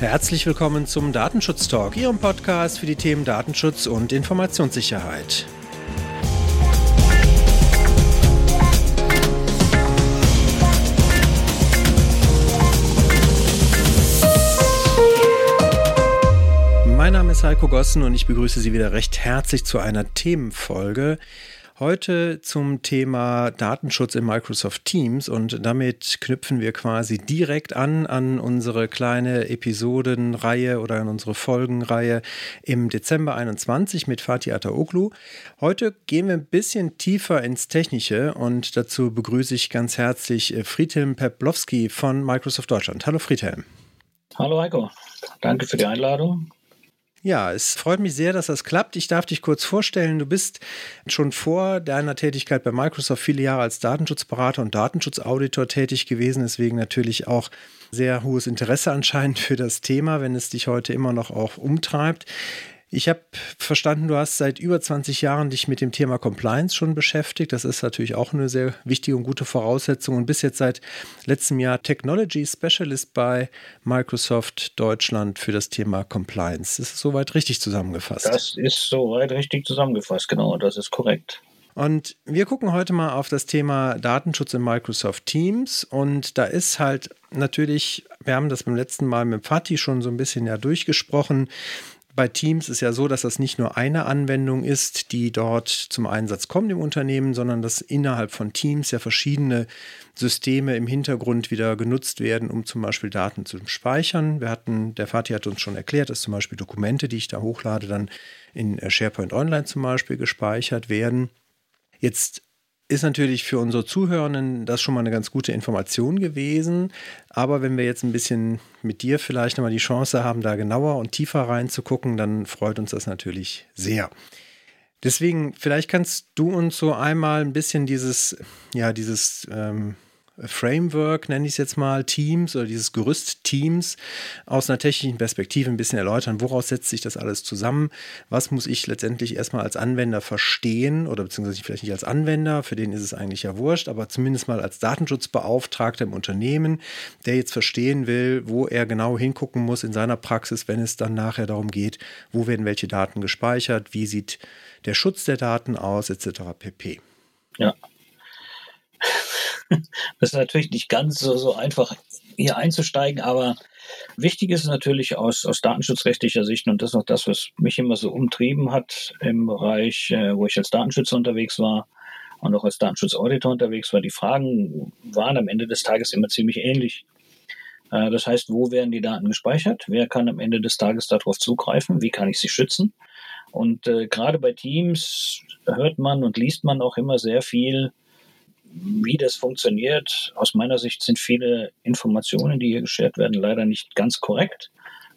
Herzlich willkommen zum Datenschutz Talk, Ihrem Podcast für die Themen Datenschutz und Informationssicherheit. Mein Name ist Heiko Gossen und ich begrüße Sie wieder recht herzlich zu einer Themenfolge. Heute zum Thema Datenschutz in Microsoft Teams und damit knüpfen wir quasi direkt an an unsere kleine Episodenreihe oder an unsere Folgenreihe im Dezember 21 mit Fatih Ataoglu. Heute gehen wir ein bisschen tiefer ins Technische und dazu begrüße ich ganz herzlich Friedhelm Peplowski von Microsoft Deutschland. Hallo Friedhelm. Hallo Heiko, danke für die Einladung. Ja, es freut mich sehr, dass das klappt. Ich darf dich kurz vorstellen. Du bist schon vor deiner Tätigkeit bei Microsoft viele Jahre als Datenschutzberater und Datenschutzauditor tätig gewesen, deswegen natürlich auch sehr hohes Interesse anscheinend für das Thema, wenn es dich heute immer noch auch umtreibt. Ich habe verstanden, du hast seit über 20 Jahren dich mit dem Thema Compliance schon beschäftigt. Das ist natürlich auch eine sehr wichtige und gute Voraussetzung und bist jetzt seit letztem Jahr Technology Specialist bei Microsoft Deutschland für das Thema Compliance. Ist es soweit richtig zusammengefasst? Das ist soweit richtig zusammengefasst, genau, das ist korrekt. Und wir gucken heute mal auf das Thema Datenschutz in Microsoft Teams. Und da ist halt natürlich, wir haben das beim letzten Mal mit Fatih schon so ein bisschen ja durchgesprochen, bei Teams ist ja so, dass das nicht nur eine Anwendung ist, die dort zum Einsatz kommt im Unternehmen, sondern dass innerhalb von Teams ja verschiedene Systeme im Hintergrund wieder genutzt werden, um zum Beispiel Daten zu speichern. Wir hatten, der Fatih hat uns schon erklärt, dass zum Beispiel Dokumente, die ich da hochlade, dann in SharePoint Online zum Beispiel gespeichert werden. Jetzt ist natürlich für unsere Zuhörenden das schon mal eine ganz gute Information gewesen. Aber wenn wir jetzt ein bisschen mit dir vielleicht nochmal die Chance haben, da genauer und tiefer reinzugucken, dann freut uns das natürlich sehr. Deswegen, vielleicht kannst du uns so einmal ein bisschen dieses, ja, dieses ähm, Framework, nenne ich es jetzt mal, Teams oder dieses Gerüst Teams aus einer technischen Perspektive ein bisschen erläutern. Woraus setzt sich das alles zusammen? Was muss ich letztendlich erstmal als Anwender verstehen oder beziehungsweise vielleicht nicht als Anwender, für den ist es eigentlich ja wurscht, aber zumindest mal als Datenschutzbeauftragter im Unternehmen, der jetzt verstehen will, wo er genau hingucken muss in seiner Praxis, wenn es dann nachher darum geht, wo werden welche Daten gespeichert, wie sieht der Schutz der Daten aus, etc. pp. Ja, das ist natürlich nicht ganz so, so einfach, hier einzusteigen, aber wichtig ist natürlich aus, aus datenschutzrechtlicher Sicht, und das ist auch das, was mich immer so umtrieben hat im Bereich, äh, wo ich als Datenschützer unterwegs war und auch als Datenschutzauditor unterwegs war, die Fragen waren am Ende des Tages immer ziemlich ähnlich. Äh, das heißt, wo werden die Daten gespeichert? Wer kann am Ende des Tages darauf zugreifen? Wie kann ich sie schützen? Und äh, gerade bei Teams hört man und liest man auch immer sehr viel wie das funktioniert, aus meiner Sicht sind viele Informationen, die hier geschert werden, leider nicht ganz korrekt,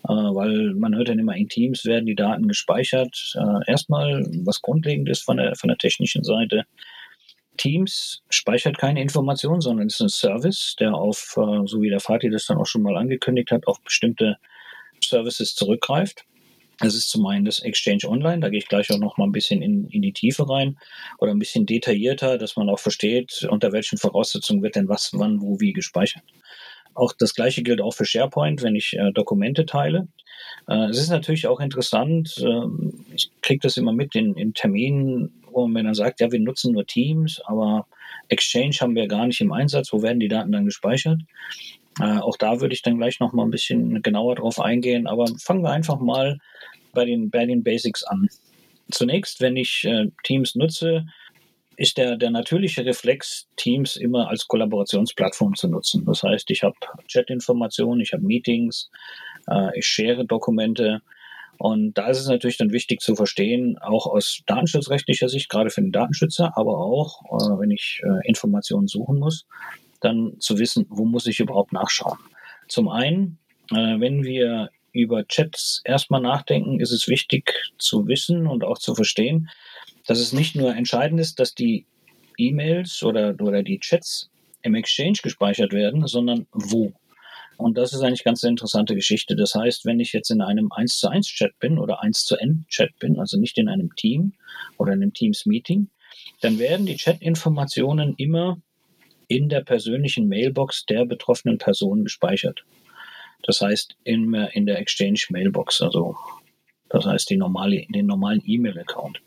äh, weil man hört dann immer, in Teams werden die Daten gespeichert. Äh, erstmal, was grundlegend ist von der, von der technischen Seite, Teams speichert keine Informationen, sondern ist ein Service, der auf, äh, so wie der Fatih das dann auch schon mal angekündigt hat, auf bestimmte Services zurückgreift. Das ist zum einen das Exchange Online, da gehe ich gleich auch noch mal ein bisschen in, in die Tiefe rein oder ein bisschen detaillierter, dass man auch versteht, unter welchen Voraussetzungen wird denn was, wann, wo, wie gespeichert. Auch das gleiche gilt auch für SharePoint, wenn ich äh, Dokumente teile. Äh, es ist natürlich auch interessant, äh, ich kriege das immer mit in, in Terminen, wo man dann sagt, ja, wir nutzen nur Teams, aber Exchange haben wir gar nicht im Einsatz, wo werden die Daten dann gespeichert? Äh, auch da würde ich dann gleich noch mal ein bisschen genauer drauf eingehen, aber fangen wir einfach mal bei den, bei den Basics an. Zunächst, wenn ich äh, Teams nutze, ist der, der natürliche Reflex, Teams immer als Kollaborationsplattform zu nutzen. Das heißt, ich habe Chat-Informationen, ich habe Meetings, äh, ich share Dokumente. Und da ist es natürlich dann wichtig zu verstehen, auch aus datenschutzrechtlicher Sicht, gerade für den Datenschützer, aber auch, äh, wenn ich äh, Informationen suchen muss, dann zu wissen, wo muss ich überhaupt nachschauen. Zum einen, äh, wenn wir über Chats erstmal nachdenken, ist es wichtig zu wissen und auch zu verstehen, dass es nicht nur entscheidend ist, dass die E-Mails oder, oder die Chats im Exchange gespeichert werden, sondern wo. Und das ist eigentlich ganz eine interessante Geschichte. Das heißt, wenn ich jetzt in einem 1 zu 1 Chat bin oder 1 zu N Chat bin, also nicht in einem Team oder in einem Teams Meeting, dann werden die Chat-Informationen immer in der persönlichen Mailbox der betroffenen Person gespeichert. Das heißt in, in der Exchange Mailbox, also das heißt die normale, den normalen E-Mail-Account.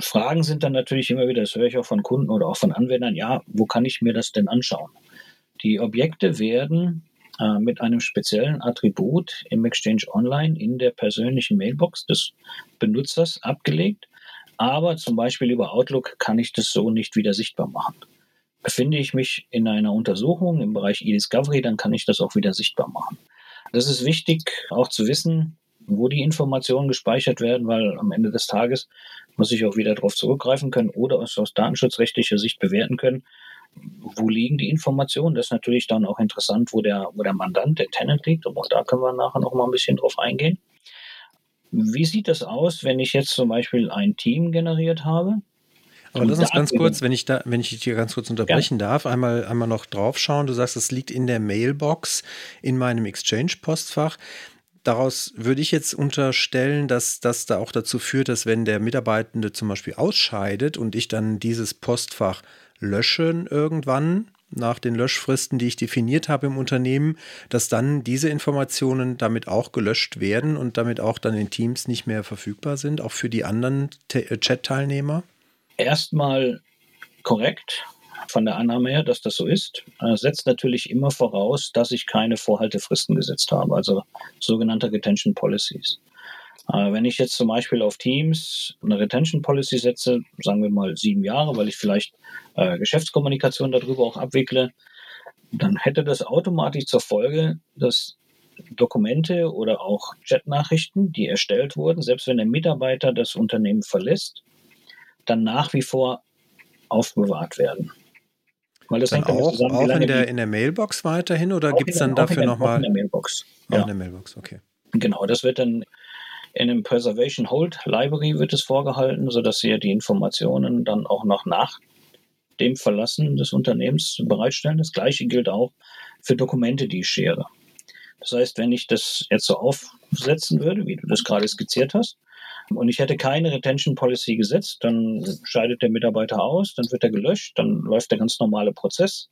Fragen sind dann natürlich immer wieder, das höre ich auch von Kunden oder auch von Anwendern, ja, wo kann ich mir das denn anschauen? Die Objekte werden äh, mit einem speziellen Attribut im Exchange Online in der persönlichen Mailbox des Benutzers abgelegt. Aber zum Beispiel über Outlook kann ich das so nicht wieder sichtbar machen. Befinde ich mich in einer Untersuchung im Bereich E-Discovery, dann kann ich das auch wieder sichtbar machen. Das ist wichtig, auch zu wissen, wo die Informationen gespeichert werden, weil am Ende des Tages muss ich auch wieder darauf zurückgreifen können oder aus, aus datenschutzrechtlicher Sicht bewerten können, wo liegen die Informationen. Das ist natürlich dann auch interessant, wo der, wo der Mandant, der Tenant liegt. Auch da können wir nachher noch mal ein bisschen drauf eingehen. Wie sieht das aus, wenn ich jetzt zum Beispiel ein Team generiert habe? Aber lass uns ganz kurz, wenn ich da, wenn ich dich hier ganz kurz unterbrechen ja. darf, einmal, einmal noch drauf schauen. Du sagst, es liegt in der Mailbox in meinem Exchange-Postfach. Daraus würde ich jetzt unterstellen, dass das da auch dazu führt, dass wenn der Mitarbeitende zum Beispiel ausscheidet und ich dann dieses Postfach löschen irgendwann nach den Löschfristen, die ich definiert habe im Unternehmen, dass dann diese Informationen damit auch gelöscht werden und damit auch dann in Teams nicht mehr verfügbar sind, auch für die anderen äh, Chat-Teilnehmer? Erstmal korrekt von der Annahme her, dass das so ist, äh, setzt natürlich immer voraus, dass ich keine Vorhaltefristen gesetzt habe, also sogenannte Retention Policies. Äh, wenn ich jetzt zum Beispiel auf Teams eine Retention Policy setze, sagen wir mal sieben Jahre, weil ich vielleicht äh, Geschäftskommunikation darüber auch abwickle, dann hätte das automatisch zur Folge, dass Dokumente oder auch Chatnachrichten, die erstellt wurden, selbst wenn der Mitarbeiter das Unternehmen verlässt, dann nach wie vor aufbewahrt werden. Weil das dann hängt auch, zusammen, auch in, der, in der Mailbox weiterhin oder gibt es dann dafür nochmal? In der Mailbox. Ja. in der Mailbox, okay. Genau, das wird dann in einem Preservation Hold Library wird es vorgehalten, sodass Sie die Informationen dann auch noch nach dem Verlassen des Unternehmens bereitstellen. Das gleiche gilt auch für Dokumente, die ich schere. Das heißt, wenn ich das jetzt so aufsetzen würde, wie du das gerade skizziert hast, und ich hätte keine Retention Policy gesetzt, dann scheidet der Mitarbeiter aus, dann wird er gelöscht, dann läuft der ganz normale Prozess.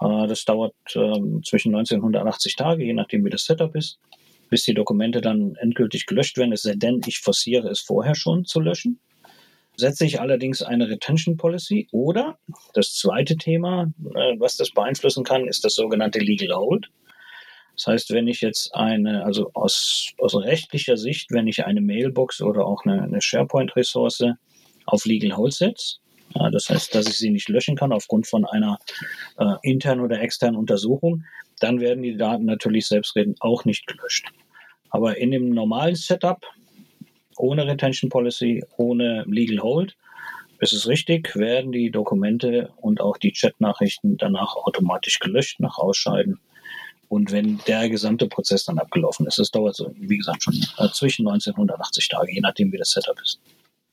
Äh, das dauert ähm, zwischen 1980 Tage, je nachdem wie das Setup ist bis die Dokumente dann endgültig gelöscht werden, es sei denn, ich forciere es vorher schon zu löschen. Setze ich allerdings eine Retention Policy oder das zweite Thema, äh, was das beeinflussen kann, ist das sogenannte Legal Hold. Das heißt, wenn ich jetzt eine, also aus, aus rechtlicher Sicht, wenn ich eine Mailbox oder auch eine, eine SharePoint-Ressource auf Legal Hold setze, ja, das heißt, dass ich sie nicht löschen kann aufgrund von einer äh, internen oder externen Untersuchung, dann werden die Daten natürlich selbstredend auch nicht gelöscht. Aber in dem normalen Setup, ohne Retention Policy, ohne Legal Hold, ist es richtig, werden die Dokumente und auch die Chatnachrichten danach automatisch gelöscht nach Ausscheiden. Und wenn der gesamte Prozess dann abgelaufen ist, das dauert so, wie gesagt, schon äh, zwischen 1980 Tage, je nachdem, wie das Setup ist.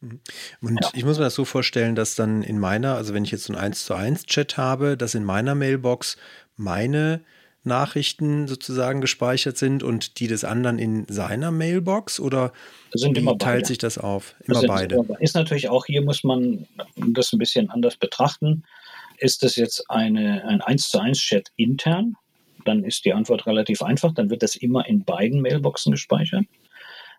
Mhm. Und ja. ich muss mir das so vorstellen, dass dann in meiner, also wenn ich jetzt so einen 1 zu 1 Chat habe, dass in meiner Mailbox meine Nachrichten sozusagen gespeichert sind und die des anderen in seiner Mailbox oder sind wie immer teilt sich das auf? Immer das beide. Ist natürlich auch hier muss man das ein bisschen anders betrachten. Ist das jetzt eine, ein 1 zu 1 Chat intern? Dann ist die Antwort relativ einfach. Dann wird das immer in beiden Mailboxen gespeichert.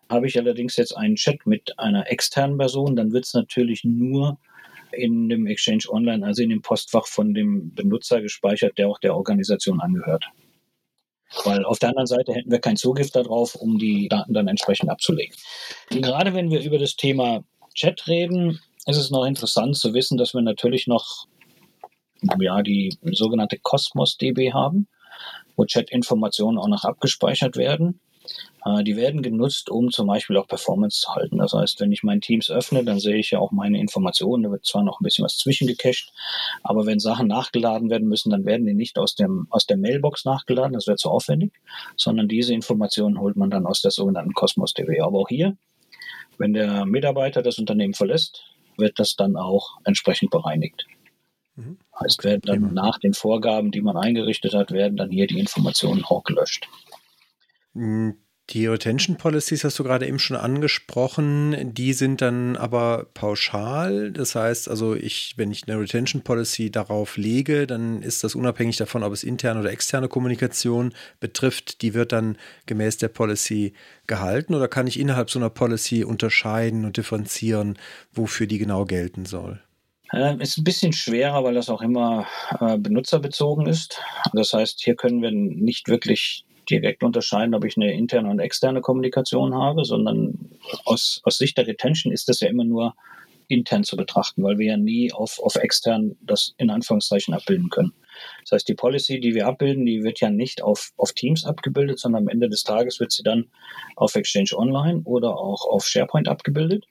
Habe ich allerdings jetzt einen Chat mit einer externen Person, dann wird es natürlich nur in dem Exchange Online, also in dem Postfach von dem Benutzer gespeichert, der auch der Organisation angehört. Weil auf der anderen Seite hätten wir keinen Zugriff darauf, um die Daten dann entsprechend abzulegen. Gerade wenn wir über das Thema Chat reden, ist es noch interessant zu wissen, dass wir natürlich noch ja, die sogenannte Cosmos DB haben, wo Chat-Informationen auch noch abgespeichert werden. Äh, die werden genutzt, um zum Beispiel auch Performance zu halten. Das heißt, wenn ich mein Teams öffne, dann sehe ich ja auch meine Informationen. Da wird zwar noch ein bisschen was zwischengecached, aber wenn Sachen nachgeladen werden müssen, dann werden die nicht aus, dem, aus der Mailbox nachgeladen. Das wäre zu aufwendig, sondern diese Informationen holt man dann aus der sogenannten Cosmos DB. Aber auch hier, wenn der Mitarbeiter das Unternehmen verlässt, wird das dann auch entsprechend bereinigt. Mhm. Heißt, werden dann nach den Vorgaben, die man eingerichtet hat, werden dann hier die Informationen auch gelöscht. Hm, Die Retention Policies hast du gerade eben schon angesprochen. Die sind dann aber pauschal. Das heißt, also ich, wenn ich eine Retention Policy darauf lege, dann ist das unabhängig davon, ob es interne oder externe Kommunikation betrifft. Die wird dann gemäß der Policy gehalten oder kann ich innerhalb so einer Policy unterscheiden und differenzieren, wofür die genau gelten soll? Äh, ist ein bisschen schwerer, weil das auch immer äh, benutzerbezogen ist. Das heißt, hier können wir nicht wirklich direkt unterscheiden, ob ich eine interne und externe Kommunikation habe, sondern aus, aus Sicht der Retention ist das ja immer nur intern zu betrachten, weil wir ja nie auf, auf extern das in Anführungszeichen abbilden können. Das heißt, die Policy, die wir abbilden, die wird ja nicht auf, auf Teams abgebildet, sondern am Ende des Tages wird sie dann auf Exchange Online oder auch auf SharePoint abgebildet.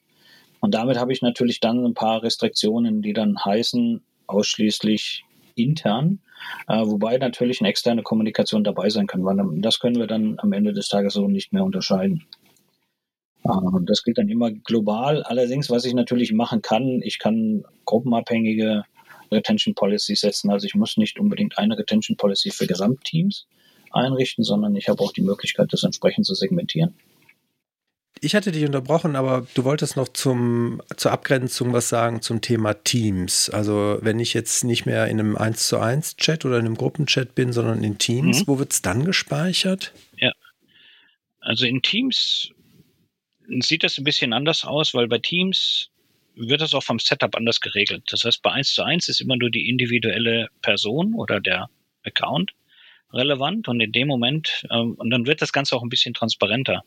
Und damit habe ich natürlich dann ein paar Restriktionen, die dann heißen, ausschließlich intern, äh, wobei natürlich eine externe Kommunikation dabei sein kann, weil das können wir dann am Ende des Tages so nicht mehr unterscheiden. Äh, das gilt dann immer global. Allerdings, was ich natürlich machen kann, ich kann gruppenabhängige Retention Policies setzen. Also ich muss nicht unbedingt eine Retention Policy für Gesamtteams einrichten, sondern ich habe auch die Möglichkeit, das entsprechend zu segmentieren. Ich hatte dich unterbrochen, aber du wolltest noch zum, zur Abgrenzung was sagen zum Thema Teams. Also wenn ich jetzt nicht mehr in einem 1 zu 1 Chat oder in einem Gruppenchat bin, sondern in Teams, mhm. wo wird es dann gespeichert? Ja. Also in Teams sieht das ein bisschen anders aus, weil bei Teams wird das auch vom Setup anders geregelt. Das heißt, bei 1 zu 1 ist immer nur die individuelle Person oder der Account relevant und in dem Moment, ähm, und dann wird das Ganze auch ein bisschen transparenter.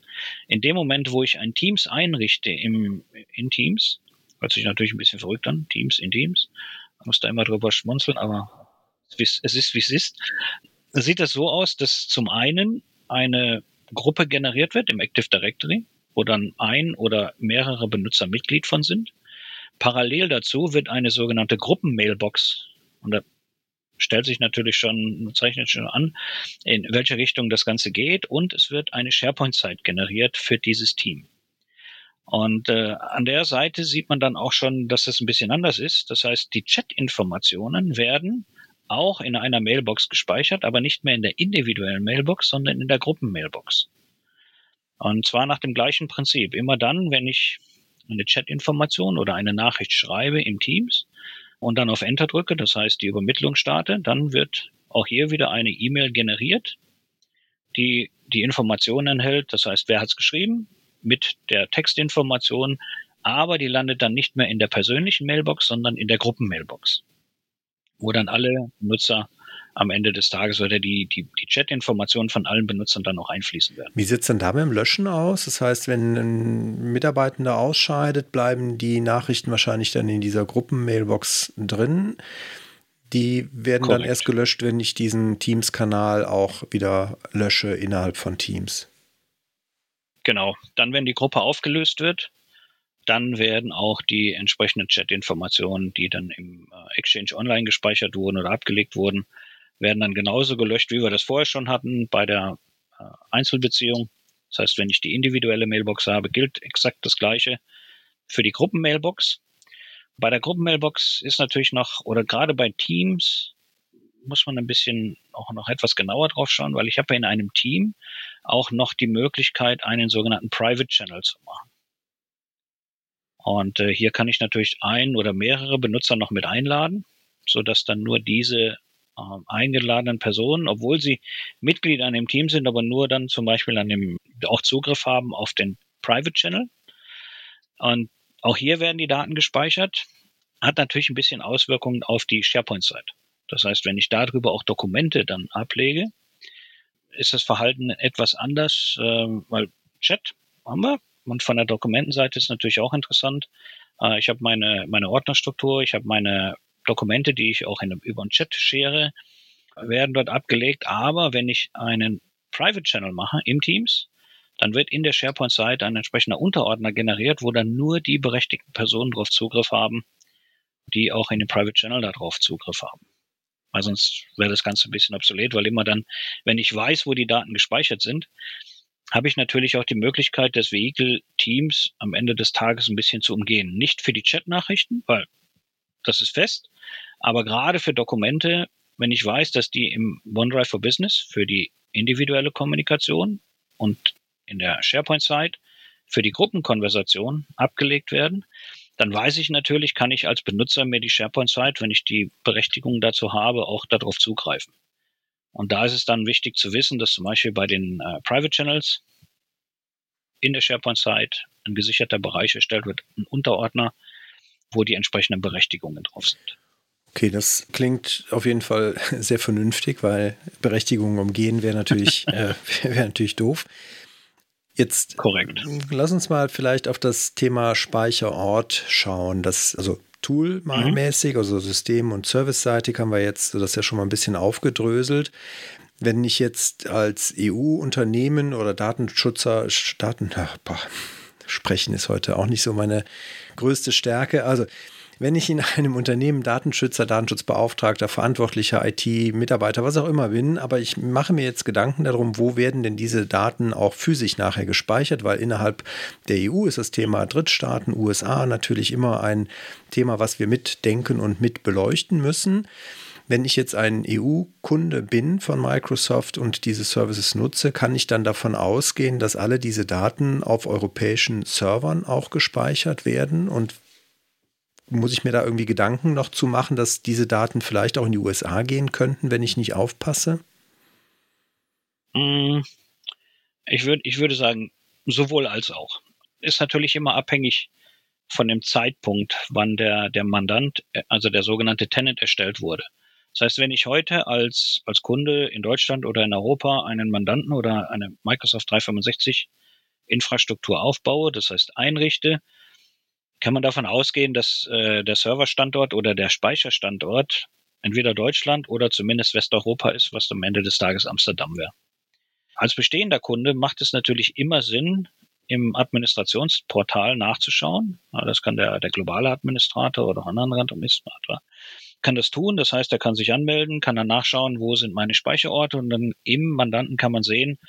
In dem Moment, wo ich ein Teams einrichte im, in Teams, hört sich natürlich ein bisschen verrückt an, Teams in Teams, man muss da immer drüber schmunzeln, aber es ist, wie es ist, sieht das so aus, dass zum einen eine Gruppe generiert wird im Active Directory, wo dann ein oder mehrere Benutzer Mitglied von sind. Parallel dazu wird eine sogenannte Gruppenmailbox, und da stellt sich natürlich schon, zeichnet schon an, in welche Richtung das Ganze geht und es wird eine SharePoint-Zeit generiert für dieses Team. Und äh, an der Seite sieht man dann auch schon, dass das ein bisschen anders ist. Das heißt, die Chat-Informationen werden auch in einer Mailbox gespeichert, aber nicht mehr in der individuellen Mailbox, sondern in der Gruppenmailbox. Und zwar nach dem gleichen Prinzip. Immer dann, wenn ich eine Chat-Information oder eine Nachricht schreibe im Teams, und dann auf Enter drücke, das heißt die Übermittlung starte, dann wird auch hier wieder eine E-Mail generiert, die die Informationen enthält, das heißt, wer hat es geschrieben, mit der Textinformation, aber die landet dann nicht mehr in der persönlichen Mailbox, sondern in der Gruppenmailbox, wo dann alle Nutzer am Ende des Tages oder die, die, die Chat-Informationen von allen Benutzern dann auch einfließen werden. Wie sieht es denn da mit dem Löschen aus? Das heißt, wenn ein Mitarbeitender ausscheidet, bleiben die Nachrichten wahrscheinlich dann in dieser Gruppen-Mailbox drin. Die werden Correct. dann erst gelöscht, wenn ich diesen Teams-Kanal auch wieder lösche innerhalb von Teams. Genau. Dann, wenn die Gruppe aufgelöst wird, dann werden auch die entsprechenden Chat-Informationen, die dann im äh, Exchange Online gespeichert wurden oder abgelegt wurden, werden dann genauso gelöscht, wie wir das vorher schon hatten bei der äh, Einzelbeziehung. Das heißt, wenn ich die individuelle Mailbox habe, gilt exakt das Gleiche für die Gruppenmailbox. Bei der Gruppenmailbox ist natürlich noch, oder gerade bei Teams, muss man ein bisschen auch noch etwas genauer drauf schauen, weil ich habe in einem Team auch noch die Möglichkeit, einen sogenannten Private Channel zu machen. Und äh, hier kann ich natürlich ein oder mehrere Benutzer noch mit einladen, so dass dann nur diese eingeladenen Personen, obwohl sie Mitglied an dem Team sind, aber nur dann zum Beispiel an dem auch Zugriff haben auf den Private Channel. Und auch hier werden die Daten gespeichert. Hat natürlich ein bisschen Auswirkungen auf die SharePoint-Seite. Das heißt, wenn ich darüber auch Dokumente dann ablege, ist das Verhalten etwas anders, äh, weil Chat haben wir. Und von der Dokumentenseite ist natürlich auch interessant. Äh, ich habe meine, meine Ordnerstruktur, ich habe meine Dokumente, die ich auch in, über einen Chat share, werden dort abgelegt. Aber wenn ich einen Private Channel mache im Teams, dann wird in der SharePoint-Seite ein entsprechender Unterordner generiert, wo dann nur die berechtigten Personen darauf Zugriff haben, die auch in den Private Channel darauf Zugriff haben. Weil sonst wäre das Ganze ein bisschen obsolet, weil immer dann, wenn ich weiß, wo die Daten gespeichert sind, habe ich natürlich auch die Möglichkeit, das Vehicle Teams am Ende des Tages ein bisschen zu umgehen. Nicht für die Chat-Nachrichten, weil das ist fest. Aber gerade für Dokumente, wenn ich weiß, dass die im OneDrive for Business für die individuelle Kommunikation und in der SharePoint-Site für die Gruppenkonversation abgelegt werden, dann weiß ich natürlich, kann ich als Benutzer mir die SharePoint-Site, wenn ich die Berechtigung dazu habe, auch darauf zugreifen. Und da ist es dann wichtig zu wissen, dass zum Beispiel bei den äh, Private Channels in der SharePoint-Site ein gesicherter Bereich erstellt wird, ein Unterordner, wo die entsprechenden Berechtigungen drauf sind. Okay, das klingt auf jeden Fall sehr vernünftig, weil Berechtigungen umgehen wäre natürlich, äh, wäre natürlich doof. Jetzt korrekt. Lass uns mal vielleicht auf das Thema Speicherort schauen. Das, also Tool-mäßig, mhm. also System- und Service-seitig haben wir jetzt das ja schon mal ein bisschen aufgedröselt. Wenn ich jetzt als EU-Unternehmen oder Datenschutzer, Daten, ach, sprechen ist heute auch nicht so meine größte Stärke. Also wenn ich in einem Unternehmen Datenschützer, Datenschutzbeauftragter, Verantwortlicher, IT-Mitarbeiter, was auch immer bin, aber ich mache mir jetzt Gedanken darum, wo werden denn diese Daten auch physisch nachher gespeichert, weil innerhalb der EU ist das Thema Drittstaaten, USA natürlich immer ein Thema, was wir mitdenken und mit beleuchten müssen. Wenn ich jetzt ein EU-Kunde bin von Microsoft und diese Services nutze, kann ich dann davon ausgehen, dass alle diese Daten auf europäischen Servern auch gespeichert werden und muss ich mir da irgendwie Gedanken noch zu machen, dass diese Daten vielleicht auch in die USA gehen könnten, wenn ich nicht aufpasse? Mm, ich, würd, ich würde sagen, sowohl als auch. Ist natürlich immer abhängig von dem Zeitpunkt, wann der, der Mandant, also der sogenannte Tenant erstellt wurde. Das heißt, wenn ich heute als, als Kunde in Deutschland oder in Europa einen Mandanten oder eine Microsoft 365 Infrastruktur aufbaue, das heißt einrichte, kann man davon ausgehen, dass äh, der Serverstandort oder der Speicherstandort entweder Deutschland oder zumindest Westeuropa ist, was am Ende des Tages Amsterdam wäre. Als bestehender Kunde macht es natürlich immer Sinn, im Administrationsportal nachzuschauen. Das kann der, der globale Administrator oder anderer Administrator kann das tun. Das heißt, er kann sich anmelden, kann dann nachschauen, wo sind meine Speicherorte und dann im Mandanten kann man sehen,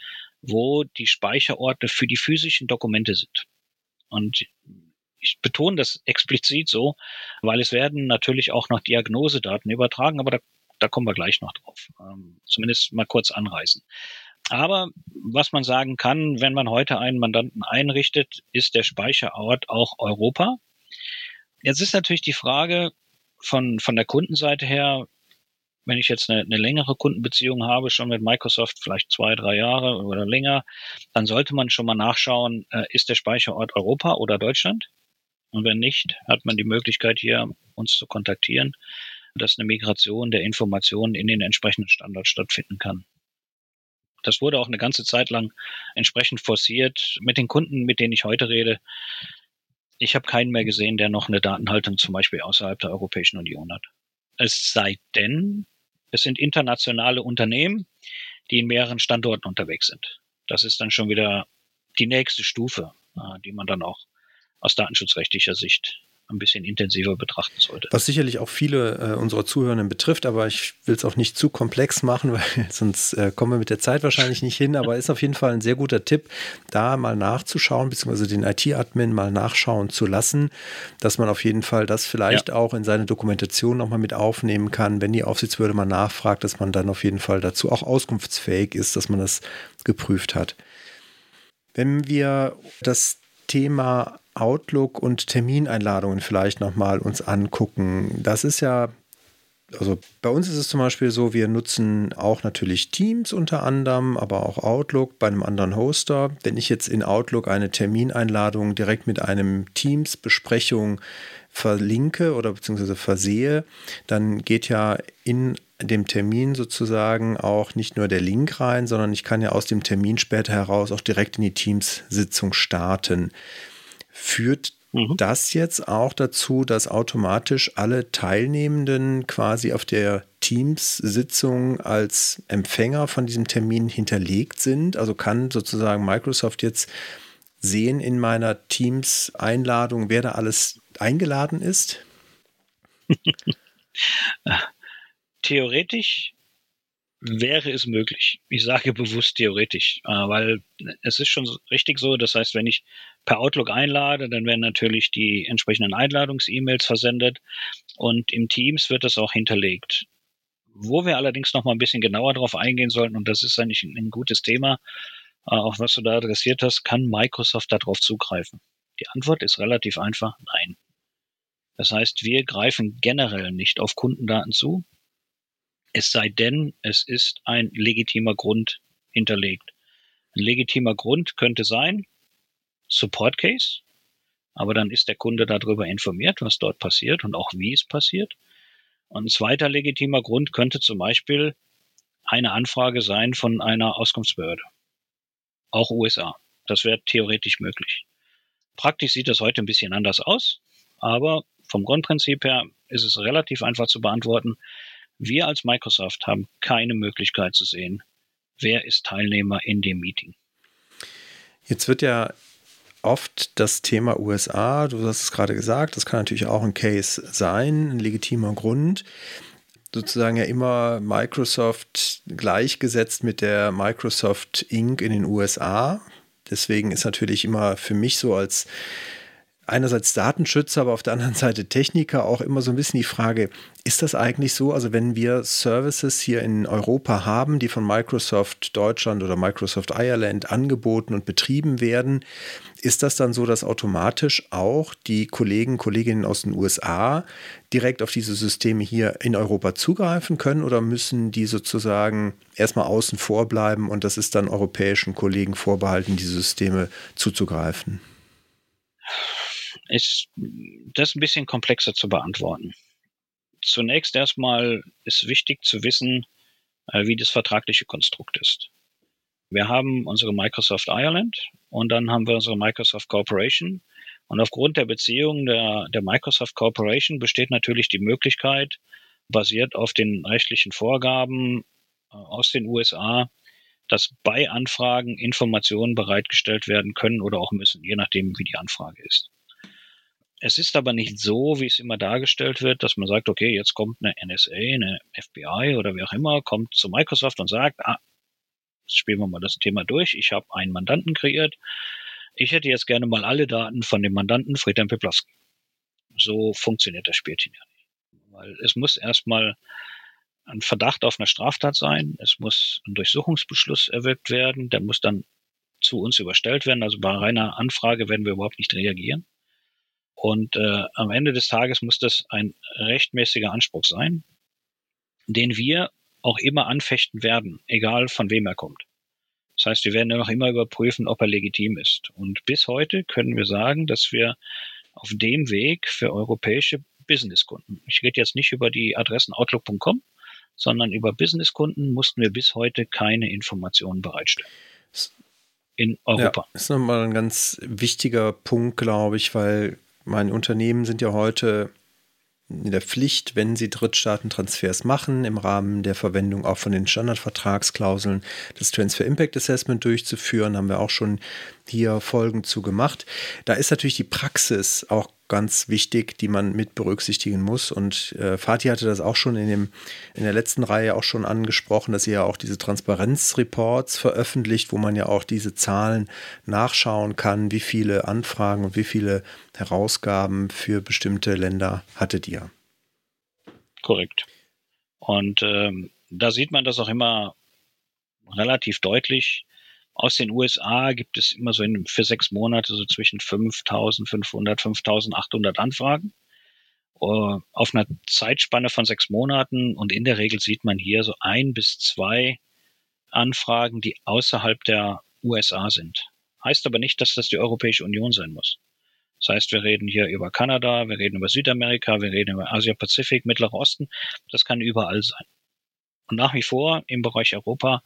wo die Speicherorte für die physischen Dokumente sind. Und ich betone das explizit so, weil es werden natürlich auch noch Diagnosedaten übertragen, aber da, da kommen wir gleich noch drauf. Ähm, zumindest mal kurz anreißen. Aber was man sagen kann, wenn man heute einen Mandanten einrichtet, ist der Speicherort auch Europa. Jetzt ist natürlich die Frage von, von der Kundenseite her, wenn ich jetzt eine, eine längere Kundenbeziehung habe, schon mit Microsoft, vielleicht zwei, drei Jahre oder länger, dann sollte man schon mal nachschauen, äh, ist der Speicherort Europa oder Deutschland? Und wenn nicht, hat man die Möglichkeit hier uns zu kontaktieren, dass eine Migration der Informationen in den entsprechenden Standort stattfinden kann. Das wurde auch eine ganze Zeit lang entsprechend forciert. Mit den Kunden, mit denen ich heute rede, ich habe keinen mehr gesehen, der noch eine Datenhaltung zum Beispiel außerhalb der Europäischen Union hat. Es sei denn, es sind internationale Unternehmen, die in mehreren Standorten unterwegs sind. Das ist dann schon wieder die nächste Stufe, äh, die man dann auch aus datenschutzrechtlicher Sicht ein bisschen intensiver betrachten sollte. Was sicherlich auch viele äh, unserer Zuhörenden betrifft, aber ich will es auch nicht zu komplex machen, weil sonst äh, kommen wir mit der Zeit wahrscheinlich nicht hin. Aber ist auf jeden Fall ein sehr guter Tipp, da mal nachzuschauen, beziehungsweise den IT-Admin mal nachschauen zu lassen, dass man auf jeden Fall das vielleicht ja. auch in seine Dokumentation nochmal mit aufnehmen kann, wenn die Aufsichtsbehörde mal nachfragt, dass man dann auf jeden Fall dazu auch auskunftsfähig ist, dass man das geprüft hat. Wenn wir das Thema Outlook und Termineinladungen vielleicht nochmal uns angucken. Das ist ja, also bei uns ist es zum Beispiel so, wir nutzen auch natürlich Teams unter anderem, aber auch Outlook bei einem anderen Hoster. Wenn ich jetzt in Outlook eine Termineinladung direkt mit einem Teams-Besprechung verlinke oder beziehungsweise versehe, dann geht ja in dem Termin sozusagen auch nicht nur der Link rein, sondern ich kann ja aus dem Termin später heraus auch direkt in die Teams-Sitzung starten. Führt mhm. das jetzt auch dazu, dass automatisch alle Teilnehmenden quasi auf der Teams-Sitzung als Empfänger von diesem Termin hinterlegt sind? Also kann sozusagen Microsoft jetzt sehen in meiner Teams-Einladung, wer da alles eingeladen ist? Theoretisch wäre es möglich. Ich sage bewusst theoretisch, äh, weil es ist schon richtig so. Das heißt, wenn ich per Outlook einlade, dann werden natürlich die entsprechenden Einladungs-E-Mails versendet und im Teams wird das auch hinterlegt. Wo wir allerdings noch mal ein bisschen genauer drauf eingehen sollten, und das ist eigentlich ein, gutes Thema, äh, auf was du da adressiert hast, kann Microsoft darauf zugreifen? Die Antwort ist relativ einfach, nein. Das heißt, wir greifen generell nicht auf Kundendaten zu, es sei denn, es ist ein legitimer Grund hinterlegt. Ein legitimer Grund könnte sein, Support Case, aber dann ist der Kunde darüber informiert, was dort passiert und auch wie es passiert. Und ein zweiter legitimer Grund könnte zum Beispiel eine Anfrage sein von einer Auskunftsbehörde. Auch USA. Das wäre theoretisch möglich. Praktisch sieht das heute ein bisschen anders aus, aber vom Grundprinzip her ist es relativ einfach zu beantworten. Wir als Microsoft haben keine Möglichkeit zu sehen, wer ist Teilnehmer in dem Meeting. Jetzt wird ja oft das Thema USA, du hast es gerade gesagt, das kann natürlich auch ein Case sein, ein legitimer Grund. Sozusagen ja immer Microsoft gleichgesetzt mit der Microsoft Inc. in den USA. Deswegen ist natürlich immer für mich so als einerseits Datenschützer, aber auf der anderen Seite Techniker auch immer so ein bisschen die Frage, ist das eigentlich so? Also wenn wir Services hier in Europa haben, die von Microsoft Deutschland oder Microsoft Ireland angeboten und betrieben werden, ist das dann so, dass automatisch auch die Kollegen, Kolleginnen aus den USA direkt auf diese Systeme hier in Europa zugreifen können oder müssen die sozusagen erstmal außen vor bleiben und das ist dann europäischen Kollegen vorbehalten, diese Systeme zuzugreifen? Ist das ein bisschen komplexer zu beantworten. Zunächst erstmal ist wichtig zu wissen, äh, wie das vertragliche Konstrukt ist. Wir haben unsere Microsoft Ireland und dann haben wir unsere Microsoft Corporation. Und aufgrund der Beziehung der, der Microsoft Corporation besteht natürlich die Möglichkeit, basiert auf den rechtlichen Vorgaben äh, aus den USA, dass bei Anfragen Informationen bereitgestellt werden können oder auch müssen, je nachdem, wie die Anfrage ist. Es ist aber nicht so, wie es immer dargestellt wird, dass man sagt, okay, jetzt kommt eine NSA, eine FBI oder wie auch immer, kommt zu Microsoft und sagt, ah, spielen wir mal das Thema durch. Ich habe einen Mandanten kreiert. Ich hätte jetzt gerne mal alle Daten von dem Mandanten Friedhelm Peplowski. So funktioniert das Spielchen ja nicht. Weil es muss erstmal ein Verdacht auf eine Straftat sein. Es muss ein Durchsuchungsbeschluss erwirkt werden. Der muss dann zu uns überstellt werden. Also bei reiner Anfrage werden wir überhaupt nicht reagieren. Und äh, am Ende des Tages muss das ein rechtmäßiger Anspruch sein, den wir auch immer anfechten werden, egal von wem er kommt. Das heißt, wir werden ja noch immer überprüfen, ob er legitim ist. Und bis heute können wir sagen, dass wir auf dem Weg für europäische Businesskunden, ich rede jetzt nicht über die Adressen outlook.com, sondern über Businesskunden mussten wir bis heute keine Informationen bereitstellen. In Europa. Ja, das ist nochmal ein ganz wichtiger Punkt, glaube ich, weil meine Unternehmen sind ja heute in der Pflicht, wenn sie Drittstaatentransfers machen, im Rahmen der Verwendung auch von den Standardvertragsklauseln das Transfer Impact Assessment durchzuführen. Haben wir auch schon hier Folgen zu gemacht. Da ist natürlich die Praxis auch ganz wichtig, die man mit berücksichtigen muss. Und äh, Fatih hatte das auch schon in, dem, in der letzten Reihe auch schon angesprochen, dass ihr ja auch diese Transparenzreports veröffentlicht, wo man ja auch diese Zahlen nachschauen kann, wie viele Anfragen und wie viele Herausgaben für bestimmte Länder hattet ihr. Korrekt. Und ähm, da sieht man das auch immer relativ deutlich, aus den USA gibt es immer so in, für sechs Monate so zwischen 5.500, 5.800 Anfragen uh, auf einer Zeitspanne von sechs Monaten und in der Regel sieht man hier so ein bis zwei Anfragen, die außerhalb der USA sind. Heißt aber nicht, dass das die Europäische Union sein muss. Das heißt, wir reden hier über Kanada, wir reden über Südamerika, wir reden über Asia-Pazifik, Mittlerer Osten. Das kann überall sein. Und nach wie vor im Bereich Europa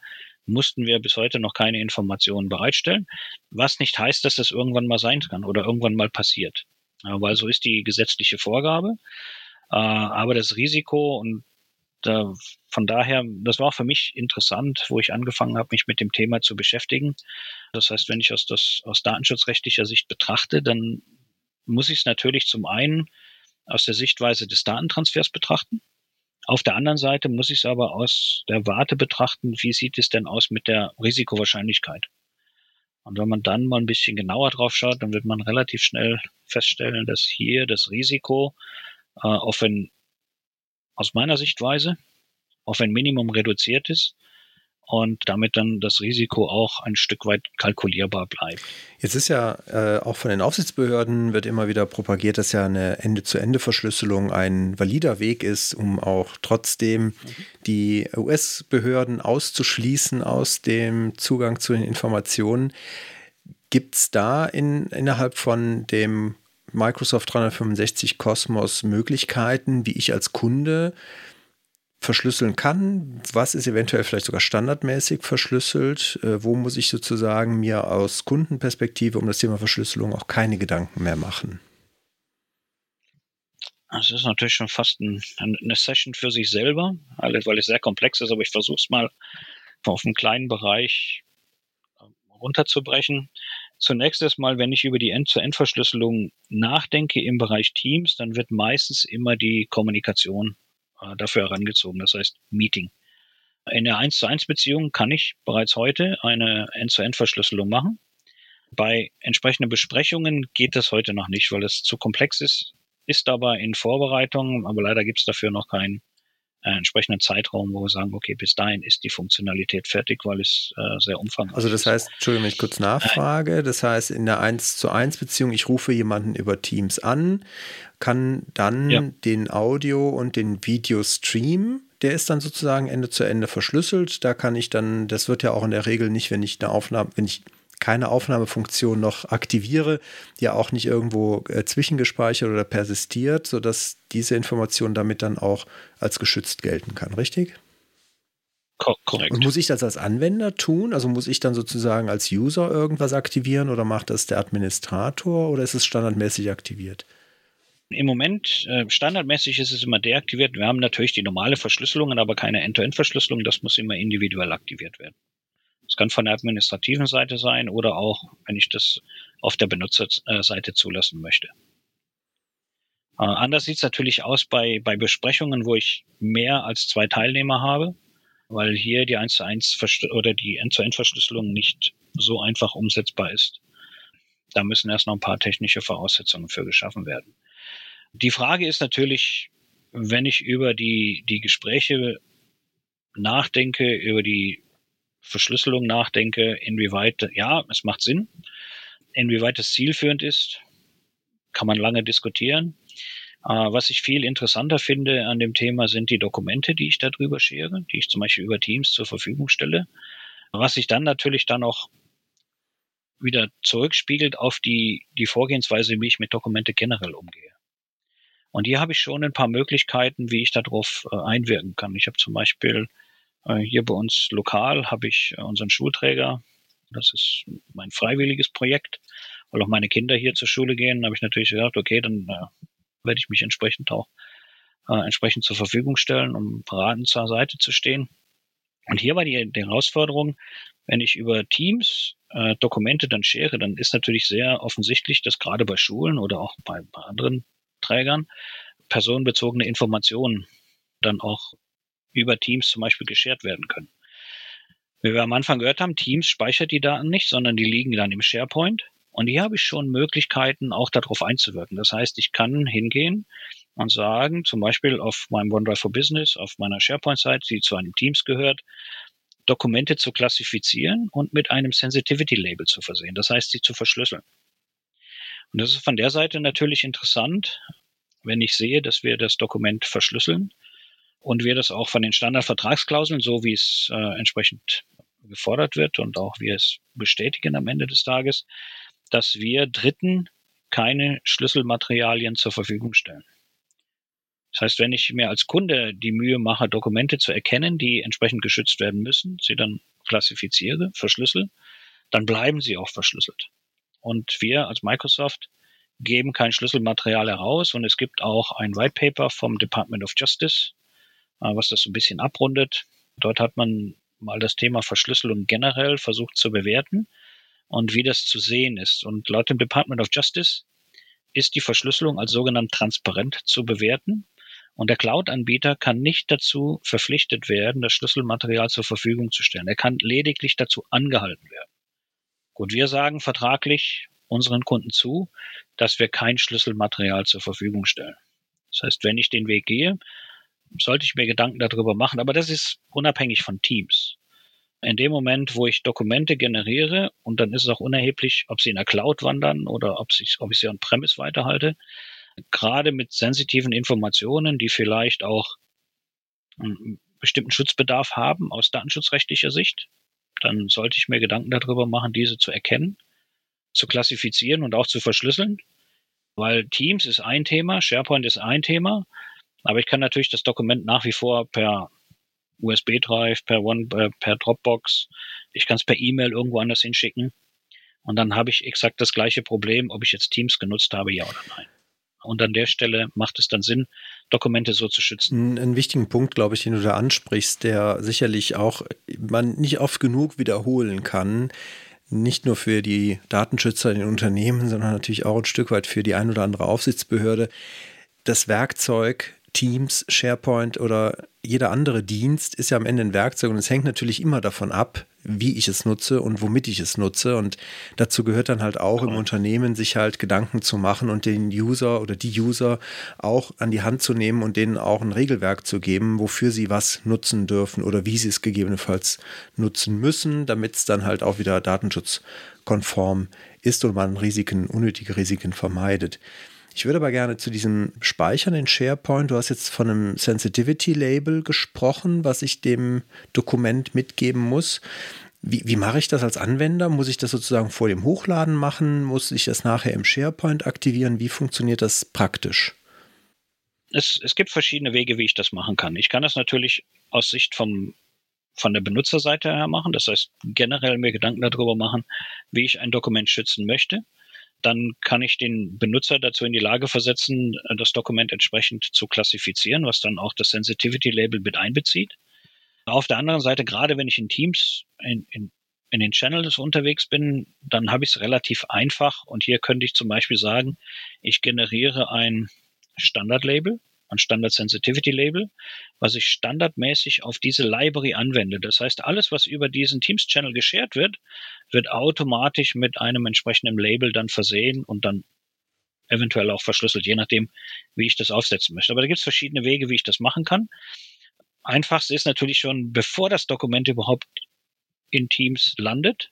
mussten wir bis heute noch keine Informationen bereitstellen, was nicht heißt, dass das irgendwann mal sein kann oder irgendwann mal passiert. Weil so ist die gesetzliche Vorgabe. Äh, aber das Risiko und von daher, das war für mich interessant, wo ich angefangen habe, mich mit dem Thema zu beschäftigen. Das heißt, wenn ich aus, das, aus datenschutzrechtlicher Sicht betrachte, dann muss ich es natürlich zum einen aus der Sichtweise des Datentransfers betrachten. Auf der anderen Seite muss ich es aber aus der Warte betrachten, wie sieht es denn aus mit der Risikowahrscheinlichkeit? Und wenn man dann mal ein bisschen genauer drauf schaut, dann wird man relativ schnell feststellen, dass hier das Risiko äh, auf ein, aus meiner Sichtweise, auf ein Minimum reduziert ist und damit dann das Risiko auch ein Stück weit kalkulierbar bleibt. Jetzt ist ja äh, auch von den Aufsichtsbehörden wird immer wieder propagiert, dass ja eine Ende-zu-Ende-Verschlüsselung ein valider Weg ist, um auch trotzdem die US-Behörden auszuschließen aus dem Zugang zu den Informationen. Gibt es da in, innerhalb von dem Microsoft 365 Cosmos Möglichkeiten, wie ich als Kunde verschlüsseln kann, was ist eventuell vielleicht sogar standardmäßig verschlüsselt, äh, wo muss ich sozusagen mir aus Kundenperspektive um das Thema Verschlüsselung auch keine Gedanken mehr machen. Das ist natürlich schon fast ein, eine Session für sich selber, weil es sehr komplex ist, aber ich versuche es mal auf einen kleinen Bereich ähm, runterzubrechen. Zunächst erstmal, wenn ich über die End-zu-End-Verschlüsselung nachdenke im Bereich Teams, dann wird meistens immer die Kommunikation dafür herangezogen, das heißt Meeting. In der 1 zu 1 Beziehung kann ich bereits heute eine End-zu-End-Verschlüsselung machen. Bei entsprechenden Besprechungen geht das heute noch nicht, weil es zu komplex ist, ist aber in Vorbereitung, aber leider gibt es dafür noch keinen äh, entsprechenden Zeitraum, wo wir sagen, okay, bis dahin ist die Funktionalität fertig, weil es äh, sehr umfangreich ist. Also das heißt, Entschuldigung, wenn ich kurz nachfrage, das heißt in der 1 zu 1 Beziehung, ich rufe jemanden über Teams an, kann dann ja. den Audio und den Video streamen. Der ist dann sozusagen Ende zu Ende verschlüsselt. Da kann ich dann, das wird ja auch in der Regel nicht, wenn ich eine Aufnahme, wenn ich keine Aufnahmefunktion noch aktiviere, ja auch nicht irgendwo äh, zwischengespeichert oder persistiert, sodass diese Information damit dann auch als geschützt gelten kann, richtig? korrekt. Und muss ich das als Anwender tun? Also muss ich dann sozusagen als User irgendwas aktivieren oder macht das der Administrator oder ist es standardmäßig aktiviert? Im Moment, äh, standardmäßig ist es immer deaktiviert. Wir haben natürlich die normale Verschlüsselung, aber keine End-to-End-Verschlüsselung. Das muss immer individuell aktiviert werden. Es kann von der administrativen Seite sein oder auch, wenn ich das auf der Benutzerseite zulassen möchte. Äh, anders sieht es natürlich aus bei, bei Besprechungen, wo ich mehr als zwei Teilnehmer habe, weil hier die 1 zu 1 oder die End-zu-End-Verschlüsselung nicht so einfach umsetzbar ist. Da müssen erst noch ein paar technische Voraussetzungen für geschaffen werden. Die Frage ist natürlich, wenn ich über die, die Gespräche nachdenke, über die Verschlüsselung nachdenke, inwieweit, ja, es macht Sinn. Inwieweit es zielführend ist, kann man lange diskutieren. Äh, was ich viel interessanter finde an dem Thema sind die Dokumente, die ich darüber schere, die ich zum Beispiel über Teams zur Verfügung stelle. Was sich dann natürlich dann auch wieder zurückspiegelt auf die, die Vorgehensweise, wie ich mit Dokumente generell umgehe. Und hier habe ich schon ein paar Möglichkeiten, wie ich darauf äh, einwirken kann. Ich habe zum Beispiel hier bei uns lokal habe ich äh, unseren Schulträger. Das ist mein freiwilliges Projekt, weil auch meine Kinder hier zur Schule gehen. Da habe ich natürlich gesagt, okay, dann äh, werde ich mich entsprechend auch äh, entsprechend zur Verfügung stellen, um beratend zur Seite zu stehen. Und hier war die, die Herausforderung, wenn ich über Teams äh, Dokumente dann schere, dann ist natürlich sehr offensichtlich, dass gerade bei Schulen oder auch bei, bei anderen Trägern personenbezogene Informationen dann auch über Teams zum Beispiel geshared werden können. Wie wir am Anfang gehört haben, Teams speichert die Daten nicht, sondern die liegen dann im SharePoint. Und hier habe ich schon Möglichkeiten, auch darauf einzuwirken. Das heißt, ich kann hingehen und sagen, zum Beispiel auf meinem OneDrive for Business, auf meiner SharePoint-Seite, die zu einem Teams gehört, Dokumente zu klassifizieren und mit einem Sensitivity-Label zu versehen. Das heißt, sie zu verschlüsseln. Und das ist von der Seite natürlich interessant, wenn ich sehe, dass wir das Dokument verschlüsseln und wir das auch von den Standardvertragsklauseln, so wie es äh, entsprechend gefordert wird und auch wir es bestätigen am Ende des Tages, dass wir Dritten keine Schlüsselmaterialien zur Verfügung stellen. Das heißt, wenn ich mir als Kunde die Mühe mache, Dokumente zu erkennen, die entsprechend geschützt werden müssen, sie dann klassifiziere, verschlüssel, dann bleiben sie auch verschlüsselt. Und wir als Microsoft geben kein Schlüsselmaterial heraus und es gibt auch ein White Paper vom Department of Justice, was das so ein bisschen abrundet. Dort hat man mal das Thema Verschlüsselung generell versucht zu bewerten und wie das zu sehen ist. Und laut dem Department of Justice ist die Verschlüsselung als sogenannt transparent zu bewerten. Und der Cloud-Anbieter kann nicht dazu verpflichtet werden, das Schlüsselmaterial zur Verfügung zu stellen. Er kann lediglich dazu angehalten werden. Gut, wir sagen vertraglich unseren Kunden zu, dass wir kein Schlüsselmaterial zur Verfügung stellen. Das heißt, wenn ich den Weg gehe, sollte ich mir Gedanken darüber machen, aber das ist unabhängig von Teams. In dem Moment, wo ich Dokumente generiere, und dann ist es auch unerheblich, ob sie in der Cloud wandern oder ob, ich, ob ich sie on-premise weiterhalte, gerade mit sensitiven Informationen, die vielleicht auch einen bestimmten Schutzbedarf haben aus datenschutzrechtlicher Sicht, dann sollte ich mir Gedanken darüber machen, diese zu erkennen, zu klassifizieren und auch zu verschlüsseln, weil Teams ist ein Thema, SharePoint ist ein Thema, aber ich kann natürlich das Dokument nach wie vor per USB-Drive, per äh, per Dropbox, ich kann es per E-Mail irgendwo anders hinschicken und dann habe ich exakt das gleiche Problem, ob ich jetzt Teams genutzt habe, ja oder nein. Und an der Stelle macht es dann Sinn, Dokumente so zu schützen. Einen wichtigen Punkt, glaube ich, den du da ansprichst, der sicherlich auch man nicht oft genug wiederholen kann, nicht nur für die Datenschützer in den Unternehmen, sondern natürlich auch ein Stück weit für die ein oder andere Aufsichtsbehörde. Das Werkzeug Teams, SharePoint oder jeder andere Dienst ist ja am Ende ein Werkzeug und es hängt natürlich immer davon ab, wie ich es nutze und womit ich es nutze. Und dazu gehört dann halt auch im Unternehmen, sich halt Gedanken zu machen und den User oder die User auch an die Hand zu nehmen und denen auch ein Regelwerk zu geben, wofür sie was nutzen dürfen oder wie sie es gegebenenfalls nutzen müssen, damit es dann halt auch wieder datenschutzkonform ist und man Risiken, unnötige Risiken vermeidet. Ich würde aber gerne zu diesem Speichern in SharePoint, du hast jetzt von einem Sensitivity-Label gesprochen, was ich dem Dokument mitgeben muss. Wie, wie, mache ich das als Anwender? Muss ich das sozusagen vor dem Hochladen machen? Muss ich das nachher im SharePoint aktivieren? Wie funktioniert das praktisch? Es, es gibt verschiedene Wege, wie ich das machen kann. Ich kann das natürlich aus Sicht vom, von der Benutzerseite her machen. Das heißt, generell mir Gedanken darüber machen, wie ich ein Dokument schützen möchte dann kann ich den Benutzer dazu in die Lage versetzen, das Dokument entsprechend zu klassifizieren, was dann auch das Sensitivity Label mit einbezieht. Auf der anderen Seite, gerade wenn ich in Teams, in, in, in den Channels unterwegs bin, dann habe ich es relativ einfach. Und hier könnte ich zum Beispiel sagen, ich generiere ein Standard-Label, ein Standard Sensitivity Label, was ich standardmäßig auf diese Library anwende. Das heißt, alles, was über diesen Teams Channel geshared wird, wird automatisch mit einem entsprechenden Label dann versehen und dann eventuell auch verschlüsselt, je nachdem, wie ich das aufsetzen möchte. Aber da gibt es verschiedene Wege, wie ich das machen kann. Einfachste ist natürlich schon, bevor das Dokument überhaupt in Teams landet,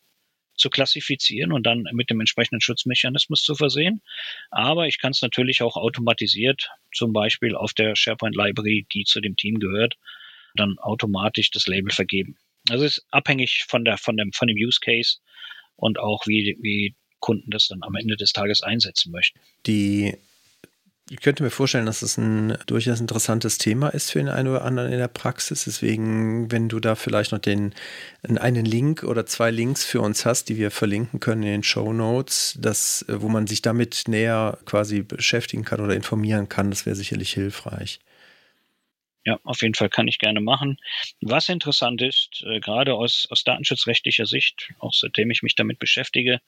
zu klassifizieren und dann mit dem entsprechenden Schutzmechanismus zu versehen. Aber ich kann es natürlich auch automatisiert, zum Beispiel auf der SharePoint Library, die zu dem Team gehört, dann automatisch das Label vergeben. Also es ist abhängig von der, von dem, von dem Use Case und auch wie, wie Kunden das dann am Ende des Tages einsetzen möchten. Die ich könnte mir vorstellen, dass es ein durchaus interessantes Thema ist für den einen oder anderen in der Praxis. Deswegen, wenn du da vielleicht noch den, einen Link oder zwei Links für uns hast, die wir verlinken können in den Show Notes, das, wo man sich damit näher quasi beschäftigen kann oder informieren kann, das wäre sicherlich hilfreich. Ja, auf jeden Fall kann ich gerne machen. Was interessant ist, äh, gerade aus, aus datenschutzrechtlicher Sicht, auch seitdem ich mich damit beschäftige,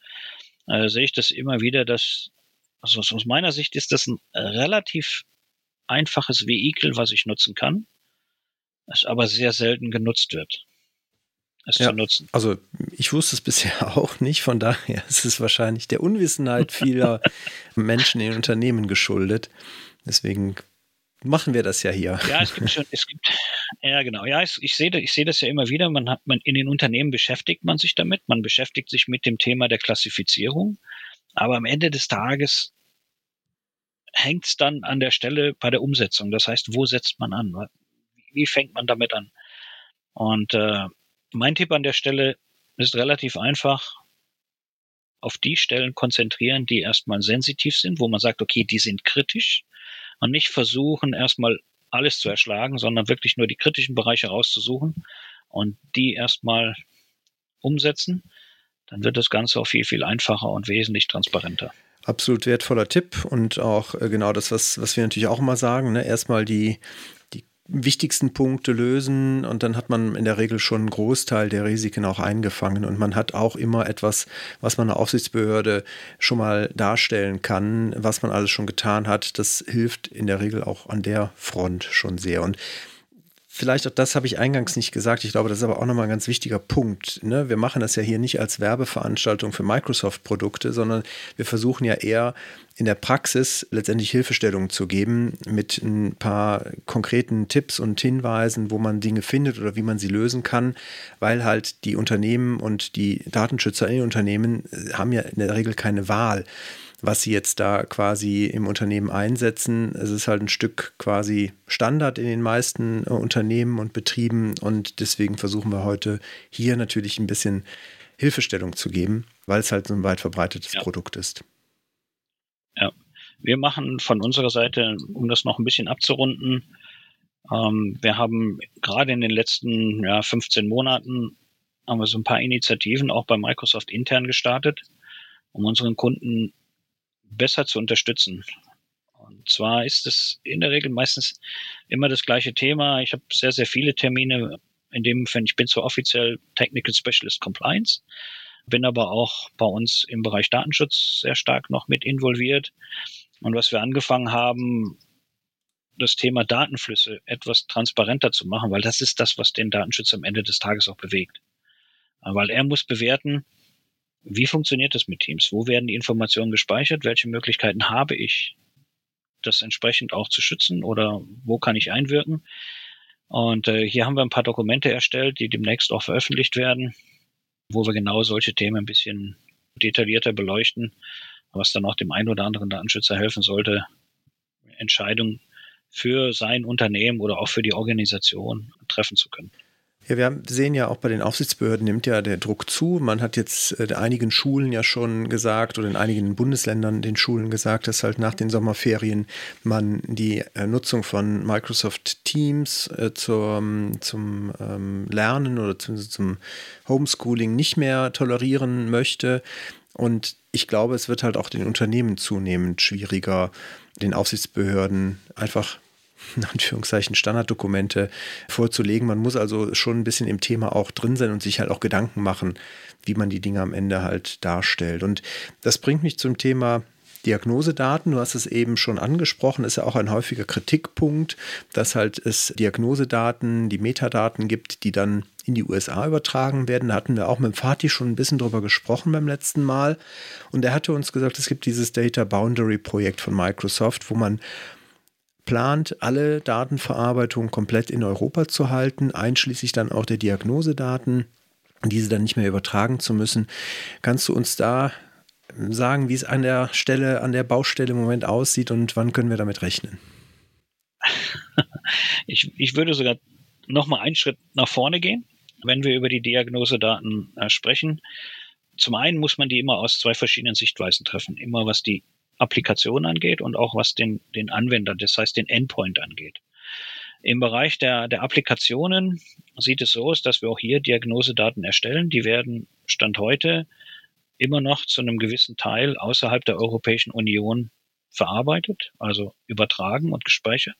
äh, sehe ich das immer wieder, dass also aus meiner Sicht ist das ein relativ einfaches Vehikel, was ich nutzen kann, es aber sehr selten genutzt wird. Es ja, zu nutzen. Also ich wusste es bisher auch nicht, von daher ist es wahrscheinlich der Unwissenheit vieler Menschen in Unternehmen geschuldet. Deswegen machen wir das ja hier. Ja, es gibt schon, es gibt, ja genau, ja, ich, ich sehe, ich sehe das ja immer wieder. Man hat, man in den Unternehmen beschäftigt man sich damit, man beschäftigt sich mit dem Thema der Klassifizierung, aber am Ende des Tages hängt es dann an der Stelle bei der Umsetzung. Das heißt, wo setzt man an? Wie fängt man damit an? Und äh, mein Tipp an der Stelle ist relativ einfach. Auf die Stellen konzentrieren, die erstmal sensitiv sind, wo man sagt, okay, die sind kritisch und nicht versuchen, erstmal alles zu erschlagen, sondern wirklich nur die kritischen Bereiche rauszusuchen und die erstmal umsetzen. Dann wird das Ganze auch viel, viel einfacher und wesentlich transparenter absolut wertvoller Tipp und auch äh, genau das, was, was wir natürlich auch immer sagen. Ne? Erstmal die, die wichtigsten Punkte lösen und dann hat man in der Regel schon einen Großteil der Risiken auch eingefangen und man hat auch immer etwas, was man einer Aufsichtsbehörde schon mal darstellen kann, was man alles schon getan hat. Das hilft in der Regel auch an der Front schon sehr. Und vielleicht auch das habe ich eingangs nicht gesagt. Ich glaube, das ist aber auch nochmal ein ganz wichtiger Punkt. Ne? Wir machen das ja hier nicht als Werbeveranstaltung für Microsoft-Produkte, sondern wir versuchen ja eher in der Praxis letztendlich Hilfestellungen zu geben mit ein paar konkreten Tipps und Hinweisen, wo man Dinge findet oder wie man sie lösen kann, weil halt die Unternehmen und die Datenschützer in den Unternehmen äh, haben ja in der Regel keine Wahl was sie jetzt da quasi im Unternehmen einsetzen. Es ist halt ein Stück quasi Standard in den meisten äh, Unternehmen und Betrieben und deswegen versuchen wir heute hier natürlich ein bisschen Hilfestellung zu geben, weil es halt so ein weit verbreitetes ja. Produkt ist. Ja, wir machen von unserer Seite, um das noch ein bisschen abzurunden, ähm, wir haben gerade in den letzten ja, 15 Monaten haben wir so ein paar Initiativen auch bei Microsoft intern gestartet, um unseren Kunden besser zu unterstützen. Und zwar ist es in der Regel meistens immer das gleiche Thema. Ich habe sehr, sehr viele Termine, in dem ich bin zwar offiziell Technical Specialist Compliance, bin aber auch bei uns im Bereich Datenschutz sehr stark noch mit involviert. Und was wir angefangen haben, das Thema Datenflüsse etwas transparenter zu machen, weil das ist das, was den Datenschutz am Ende des Tages auch bewegt. Weil er muss bewerten, wie funktioniert das mit Teams? Wo werden die Informationen gespeichert? Welche Möglichkeiten habe ich, das entsprechend auch zu schützen oder wo kann ich einwirken? Und äh, hier haben wir ein paar Dokumente erstellt, die demnächst auch veröffentlicht werden, wo wir genau solche Themen ein bisschen detaillierter beleuchten, was dann auch dem einen oder anderen Datenschützer helfen sollte, Entscheidungen für sein Unternehmen oder auch für die Organisation treffen zu können. Ja, wir sehen ja auch bei den Aufsichtsbehörden nimmt ja der Druck zu. Man hat jetzt äh, einigen Schulen ja schon gesagt oder in einigen Bundesländern den Schulen gesagt, dass halt nach den Sommerferien man die äh, Nutzung von Microsoft Teams äh, zur, zum ähm, Lernen oder zum, zum Homeschooling nicht mehr tolerieren möchte. Und ich glaube, es wird halt auch den Unternehmen zunehmend schwieriger, den Aufsichtsbehörden einfach in Anführungszeichen Standarddokumente vorzulegen. Man muss also schon ein bisschen im Thema auch drin sein und sich halt auch Gedanken machen, wie man die Dinge am Ende halt darstellt. Und das bringt mich zum Thema Diagnosedaten, du hast es eben schon angesprochen, ist ja auch ein häufiger Kritikpunkt, dass halt es Diagnosedaten, die Metadaten gibt, die dann in die USA übertragen werden. Da hatten wir auch mit Fatih schon ein bisschen drüber gesprochen beim letzten Mal. Und er hatte uns gesagt, es gibt dieses Data Boundary Projekt von Microsoft, wo man plant, alle Datenverarbeitung komplett in Europa zu halten, einschließlich dann auch der Diagnosedaten, diese dann nicht mehr übertragen zu müssen. Kannst du uns da sagen, wie es an der Stelle, an der Baustelle im Moment aussieht und wann können wir damit rechnen? Ich, ich würde sogar noch mal einen Schritt nach vorne gehen, wenn wir über die Diagnosedaten äh, sprechen. Zum einen muss man die immer aus zwei verschiedenen Sichtweisen treffen. Immer was die Applikation angeht und auch was den, den Anwender, das heißt den Endpoint angeht. Im Bereich der, der Applikationen sieht es so aus, dass wir auch hier Diagnosedaten erstellen. Die werden Stand heute immer noch zu einem gewissen Teil außerhalb der Europäischen Union verarbeitet, also übertragen und gespeichert.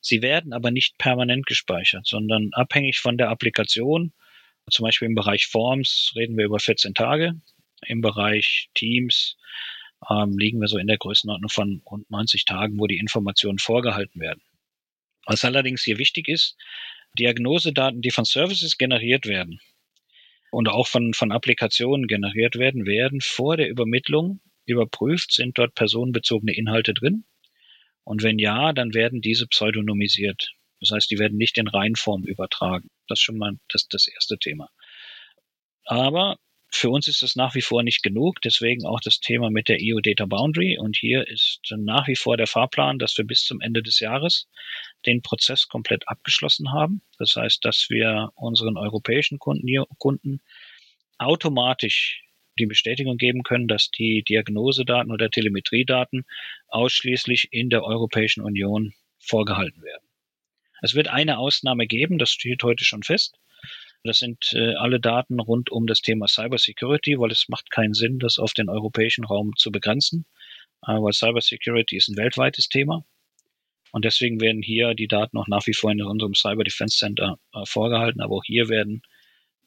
Sie werden aber nicht permanent gespeichert, sondern abhängig von der Applikation. Zum Beispiel im Bereich Forms reden wir über 14 Tage, im Bereich Teams ähm, liegen wir so in der Größenordnung von rund 90 Tagen, wo die Informationen vorgehalten werden. Was allerdings hier wichtig ist, Diagnosedaten, die von Services generiert werden und auch von, von Applikationen generiert werden, werden vor der Übermittlung überprüft, sind dort personenbezogene Inhalte drin. Und wenn ja, dann werden diese pseudonymisiert. Das heißt, die werden nicht in Reinform übertragen. Das ist schon mal das, das erste Thema. Aber für uns ist das nach wie vor nicht genug, deswegen auch das Thema mit der EU Data Boundary. Und hier ist nach wie vor der Fahrplan, dass wir bis zum Ende des Jahres den Prozess komplett abgeschlossen haben. Das heißt, dass wir unseren europäischen Kunden, Kunden automatisch die Bestätigung geben können, dass die Diagnosedaten oder Telemetriedaten ausschließlich in der Europäischen Union vorgehalten werden. Es wird eine Ausnahme geben, das steht heute schon fest. Das sind äh, alle Daten rund um das Thema Cybersecurity, weil es macht keinen Sinn, das auf den europäischen Raum zu begrenzen, äh, weil Cybersecurity ist ein weltweites Thema. Und deswegen werden hier die Daten auch nach wie vor in unserem Cyber Defense Center äh, vorgehalten, aber auch hier werden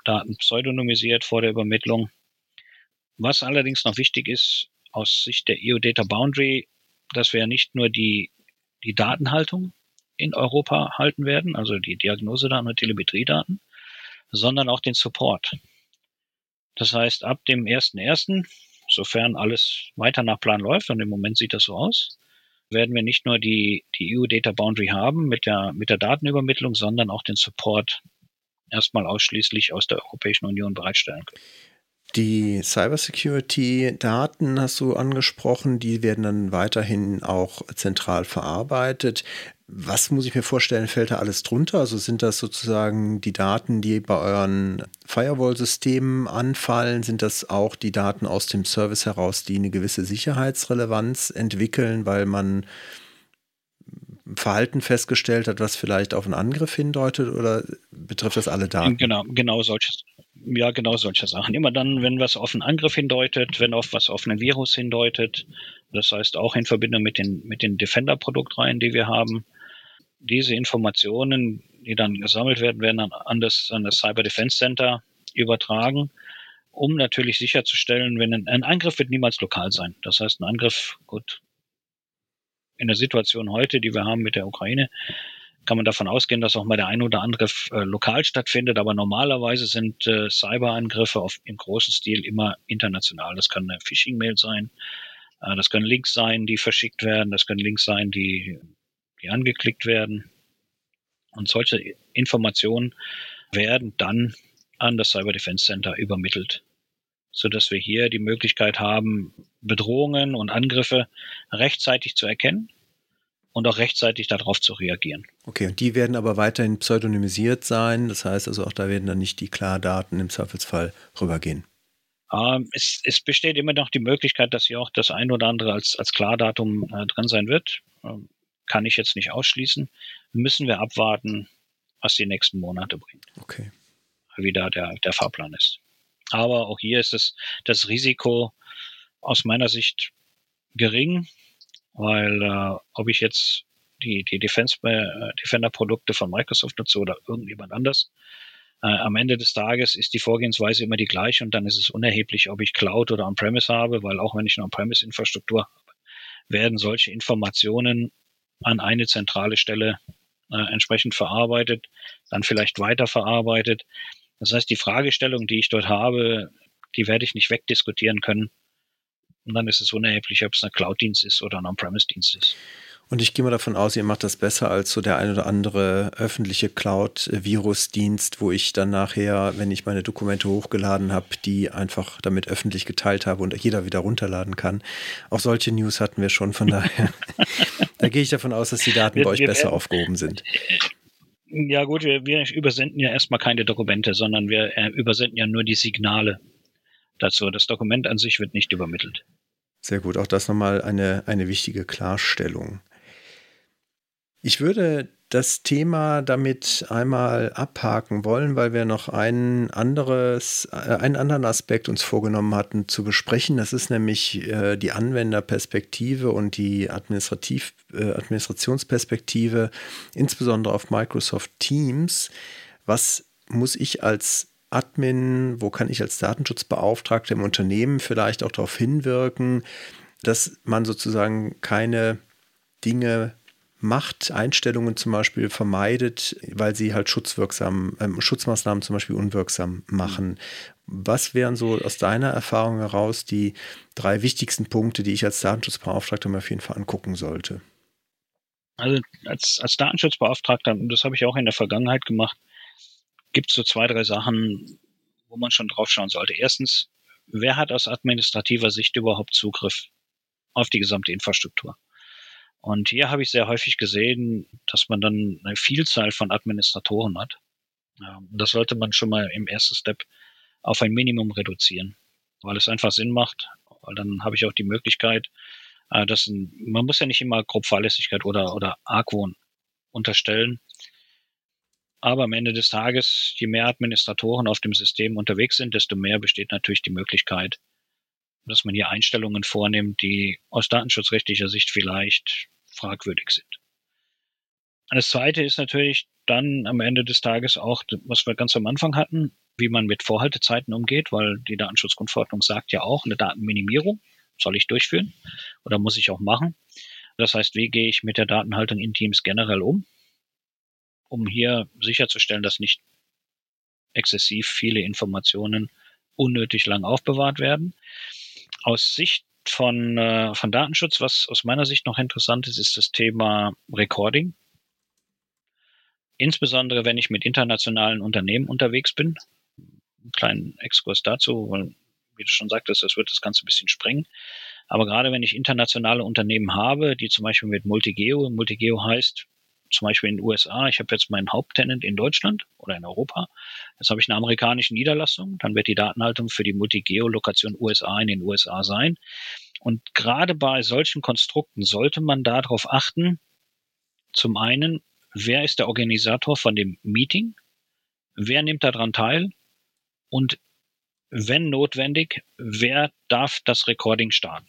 Daten pseudonymisiert vor der Übermittlung. Was allerdings noch wichtig ist, aus Sicht der EU Data Boundary, dass wir nicht nur die, die Datenhaltung in Europa halten werden, also die Diagnosedaten und Telemetriedaten, sondern auch den Support. Das heißt, ab dem 1.1., sofern alles weiter nach Plan läuft, und im Moment sieht das so aus, werden wir nicht nur die, die EU Data Boundary haben mit der, mit der Datenübermittlung, sondern auch den Support erstmal ausschließlich aus der Europäischen Union bereitstellen können. Die Cybersecurity-Daten hast du angesprochen, die werden dann weiterhin auch zentral verarbeitet. Was muss ich mir vorstellen, fällt da alles drunter? Also sind das sozusagen die Daten, die bei euren Firewall-Systemen anfallen? Sind das auch die Daten aus dem Service heraus, die eine gewisse Sicherheitsrelevanz entwickeln, weil man Verhalten festgestellt hat, was vielleicht auf einen Angriff hindeutet? Oder betrifft das alle Daten? Genau, genau solches. Ja, genau solche Sachen. Immer dann, wenn was auf einen Angriff hindeutet, wenn auf was auf einen Virus hindeutet, das heißt auch in Verbindung mit den, mit den Defender-Produktreihen, die wir haben, diese Informationen, die dann gesammelt werden, werden an, an, das, an das Cyber Defense Center übertragen, um natürlich sicherzustellen, wenn ein, ein Angriff wird niemals lokal sein. Das heißt, ein Angriff, gut, in der Situation heute, die wir haben mit der Ukraine, kann man davon ausgehen, dass auch mal der ein oder andere äh, lokal stattfindet. Aber normalerweise sind äh, Cyberangriffe auf, im großen Stil immer international. Das kann eine Phishing-Mail sein, äh, das können Links sein, die verschickt werden, das können Links sein, die, die angeklickt werden. Und solche Informationen werden dann an das Cyber Defense Center übermittelt, so dass wir hier die Möglichkeit haben, Bedrohungen und Angriffe rechtzeitig zu erkennen und auch rechtzeitig darauf zu reagieren. Okay, und die werden aber weiterhin pseudonymisiert sein. Das heißt also auch da werden dann nicht die Klardaten im Zweifelsfall rübergehen. Ähm, es, es, besteht immer noch die Möglichkeit, dass hier auch das ein oder andere als, als Klardatum äh, drin sein wird. Ähm, kann ich jetzt nicht ausschließen. Müssen wir abwarten, was die nächsten Monate bringen. Okay. Wie da der, der Fahrplan ist. Aber auch hier ist es das Risiko aus meiner Sicht gering, weil äh, ob ich jetzt die, die Defense, äh, Defender-Produkte von Microsoft nutze oder irgendjemand anders, äh, am Ende des Tages ist die Vorgehensweise immer die gleiche und dann ist es unerheblich, ob ich Cloud oder On-Premise habe, weil auch wenn ich eine On-Premise-Infrastruktur habe, werden solche Informationen an eine zentrale Stelle äh, entsprechend verarbeitet, dann vielleicht weiterverarbeitet. Das heißt, die Fragestellung, die ich dort habe, die werde ich nicht wegdiskutieren können, und dann ist es unerheblich, ob es ein Cloud-Dienst ist oder ein On-Premise-Dienst ist. Und ich gehe mal davon aus, ihr macht das besser als so der ein oder andere öffentliche Cloud-Virus-Dienst, wo ich dann nachher, wenn ich meine Dokumente hochgeladen habe, die einfach damit öffentlich geteilt habe und jeder wieder runterladen kann. Auch solche News hatten wir schon, von daher. da gehe ich davon aus, dass die Daten bei euch besser aufgehoben sind. Ja gut, wir, wir übersenden ja erstmal keine Dokumente, sondern wir äh, übersenden ja nur die Signale dazu. Das Dokument an sich wird nicht übermittelt. Sehr gut, auch das nochmal eine, eine wichtige Klarstellung. Ich würde das Thema damit einmal abhaken wollen, weil wir noch einen, anderes, äh, einen anderen Aspekt uns vorgenommen hatten zu besprechen. Das ist nämlich äh, die Anwenderperspektive und die Administrativ, äh, Administrationsperspektive, insbesondere auf Microsoft Teams. Was muss ich als Admin, wo kann ich als Datenschutzbeauftragter im Unternehmen vielleicht auch darauf hinwirken, dass man sozusagen keine Dinge macht, Einstellungen zum Beispiel vermeidet, weil sie halt schutzwirksam, äh, Schutzmaßnahmen zum Beispiel unwirksam machen. Was wären so aus deiner Erfahrung heraus die drei wichtigsten Punkte, die ich als Datenschutzbeauftragter mir auf jeden Fall angucken sollte? Also als, als Datenschutzbeauftragter, das habe ich auch in der Vergangenheit gemacht, gibt es so zwei, drei Sachen, wo man schon drauf schauen sollte. Erstens, wer hat aus administrativer Sicht überhaupt Zugriff auf die gesamte Infrastruktur? Und hier habe ich sehr häufig gesehen, dass man dann eine Vielzahl von Administratoren hat. Das sollte man schon mal im ersten Step auf ein Minimum reduzieren, weil es einfach Sinn macht, weil dann habe ich auch die Möglichkeit, äh, dass man muss ja nicht immer grob Fahrlässigkeit oder, oder Argwohn unterstellen, aber am Ende des Tages, je mehr Administratoren auf dem System unterwegs sind, desto mehr besteht natürlich die Möglichkeit, dass man hier Einstellungen vornimmt, die aus datenschutzrechtlicher Sicht vielleicht fragwürdig sind. Das Zweite ist natürlich dann am Ende des Tages auch, was wir ganz am Anfang hatten, wie man mit Vorhaltezeiten umgeht, weil die Datenschutzgrundverordnung sagt ja auch, eine Datenminimierung soll ich durchführen oder muss ich auch machen. Das heißt, wie gehe ich mit der Datenhaltung in Teams generell um? um hier sicherzustellen, dass nicht exzessiv viele Informationen unnötig lang aufbewahrt werden. Aus Sicht von, äh, von Datenschutz, was aus meiner Sicht noch interessant ist, ist das Thema Recording. Insbesondere wenn ich mit internationalen Unternehmen unterwegs bin. Einen kleinen Exkurs dazu, weil, wie du schon sagtest, das wird das Ganze ein bisschen sprengen. Aber gerade wenn ich internationale Unternehmen habe, die zum Beispiel mit Multigeo, Multigeo heißt zum Beispiel in den USA, ich habe jetzt meinen Haupttenant in Deutschland oder in Europa, jetzt habe ich eine amerikanische Niederlassung, dann wird die Datenhaltung für die Multigeo-Lokation USA in den USA sein. Und gerade bei solchen Konstrukten sollte man darauf achten, zum einen, wer ist der Organisator von dem Meeting, wer nimmt daran teil und wenn notwendig, wer darf das Recording starten.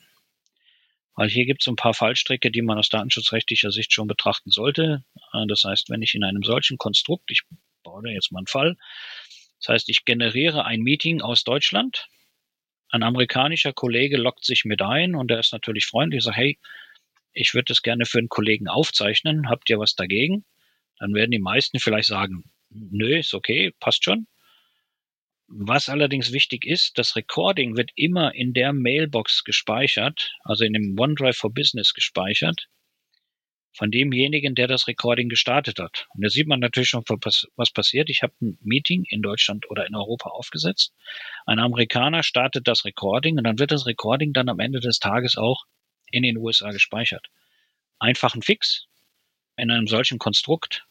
Weil hier gibt es ein paar Fallstricke, die man aus datenschutzrechtlicher Sicht schon betrachten sollte. Äh, das heißt, wenn ich in einem solchen Konstrukt, ich baue da jetzt mal einen Fall, das heißt, ich generiere ein Meeting aus Deutschland, ein amerikanischer Kollege lockt sich mit ein und der ist natürlich freundlich, sagt, hey, ich würde das gerne für einen Kollegen aufzeichnen, habt ihr was dagegen? Dann werden die meisten vielleicht sagen, nö, ist okay, passt schon. Was allerdings wichtig ist, das Recording wird immer in der Mailbox gespeichert, also in dem OneDrive for Business gespeichert, von demjenigen, der das Recording gestartet hat. Und da sieht man natürlich schon, was passiert. Ich habe ein Meeting in Deutschland oder in Europa aufgesetzt. Ein Amerikaner startet das Recording und dann wird das Recording dann am Ende des Tages auch in den USA gespeichert. Einfach ein Fix in einem solchen Konstrukt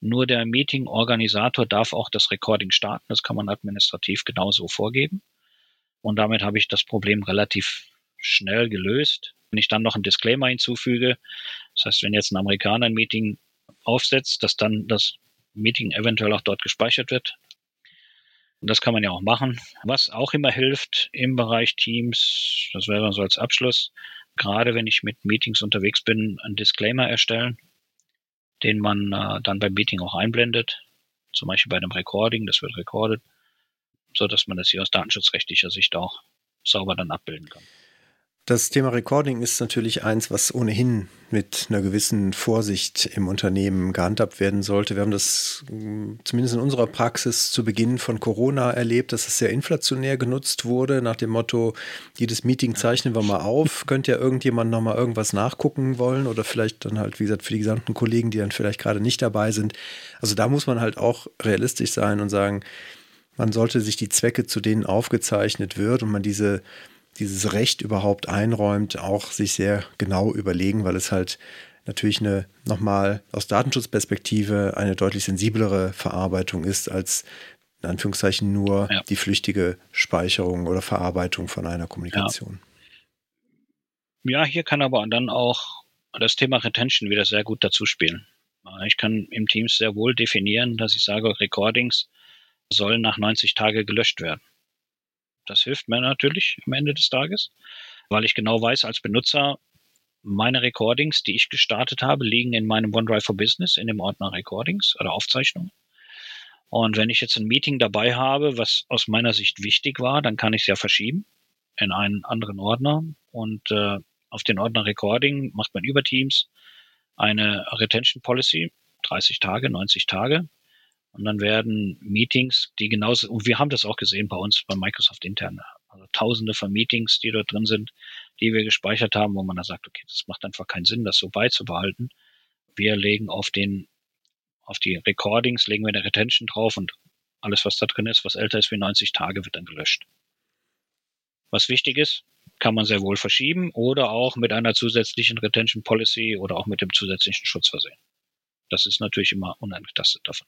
nur der Meeting-Organisator darf auch das Recording starten. Das kann man administrativ genauso vorgeben. Und damit habe ich das Problem relativ schnell gelöst. Wenn ich dann noch einen Disclaimer hinzufüge, das heißt, wenn jetzt ein Amerikaner ein Meeting aufsetzt, dass dann das Meeting eventuell auch dort gespeichert wird. Und das kann man ja auch machen. Was auch immer hilft im Bereich Teams, das wäre so als Abschluss, gerade wenn ich mit Meetings unterwegs bin, einen Disclaimer erstellen den man äh, dann beim Meeting auch einblendet. Zum Beispiel bei einem Recording, das wird recorded, so dass man das hier aus datenschutzrechtlicher Sicht auch sauber dann abbilden kann. Das Thema Recording ist natürlich eins, was ohnehin mit einer gewissen Vorsicht im Unternehmen gehandhabt werden sollte. Wir haben das mm, zumindest in unserer Praxis zu Beginn von Corona erlebt, dass es sehr inflationär genutzt wurde, nach dem Motto, jedes Meeting zeichnen wir mal auf. Könnte ja irgendjemand nochmal irgendwas nachgucken wollen oder vielleicht dann halt, wie gesagt, für die gesamten Kollegen, die dann vielleicht gerade nicht dabei sind. Also da muss man halt auch realistisch sein und sagen, man sollte sich die Zwecke, zu denen aufgezeichnet wird und man diese dieses Recht überhaupt einräumt, auch sich sehr genau überlegen, weil es halt natürlich eine nochmal aus Datenschutzperspektive eine deutlich sensiblere Verarbeitung ist als in Anführungszeichen nur ja. die flüchtige Speicherung oder Verarbeitung von einer Kommunikation. Ja. ja, hier kann aber dann auch das Thema Retention wieder sehr gut dazu spielen. Ich kann im Teams sehr wohl definieren, dass ich sage, Recordings sollen nach 90 Tagen gelöscht werden. Das hilft mir natürlich am Ende des Tages, weil ich genau weiß als Benutzer, meine Recordings, die ich gestartet habe, liegen in meinem OneDrive for Business in dem Ordner Recordings oder Aufzeichnungen. Und wenn ich jetzt ein Meeting dabei habe, was aus meiner Sicht wichtig war, dann kann ich es ja verschieben in einen anderen Ordner und äh, auf den Ordner Recording macht man über Teams eine Retention Policy, 30 Tage, 90 Tage. Und dann werden Meetings, die genauso, und wir haben das auch gesehen bei uns bei Microsoft intern, also tausende von Meetings, die dort drin sind, die wir gespeichert haben, wo man dann sagt, okay, das macht einfach keinen Sinn, das so beizubehalten. Wir legen auf den, auf die Recordings, legen wir eine Retention drauf und alles, was da drin ist, was älter ist wie 90 Tage, wird dann gelöscht. Was wichtig ist, kann man sehr wohl verschieben oder auch mit einer zusätzlichen Retention Policy oder auch mit dem zusätzlichen Schutz versehen. Das ist natürlich immer unangetastet davon.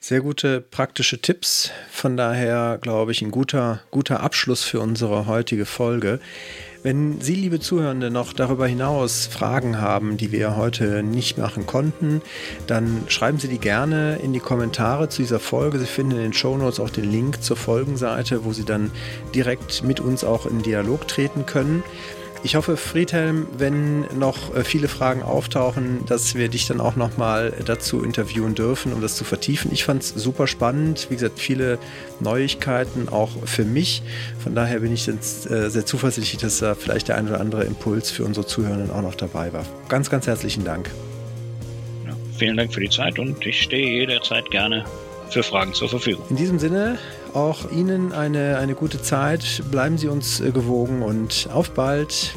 Sehr gute praktische Tipps. Von daher glaube ich ein guter, guter Abschluss für unsere heutige Folge. Wenn Sie, liebe Zuhörende, noch darüber hinaus Fragen haben, die wir heute nicht machen konnten, dann schreiben Sie die gerne in die Kommentare zu dieser Folge. Sie finden in den Shownotes auch den Link zur Folgenseite, wo Sie dann direkt mit uns auch in Dialog treten können. Ich hoffe, Friedhelm, wenn noch äh, viele Fragen auftauchen, dass wir dich dann auch nochmal dazu interviewen dürfen, um das zu vertiefen. Ich fand es super spannend. Wie gesagt, viele Neuigkeiten auch für mich. Von daher bin ich jetzt äh, sehr zuversichtlich, dass da vielleicht der ein oder andere Impuls für unsere Zuhörenden auch noch dabei war. Ganz, ganz herzlichen Dank. Ja, vielen Dank für die Zeit und ich stehe jederzeit gerne für Fragen zur Verfügung. In diesem Sinne, auch Ihnen eine, eine gute Zeit. Bleiben Sie uns gewogen und auf bald.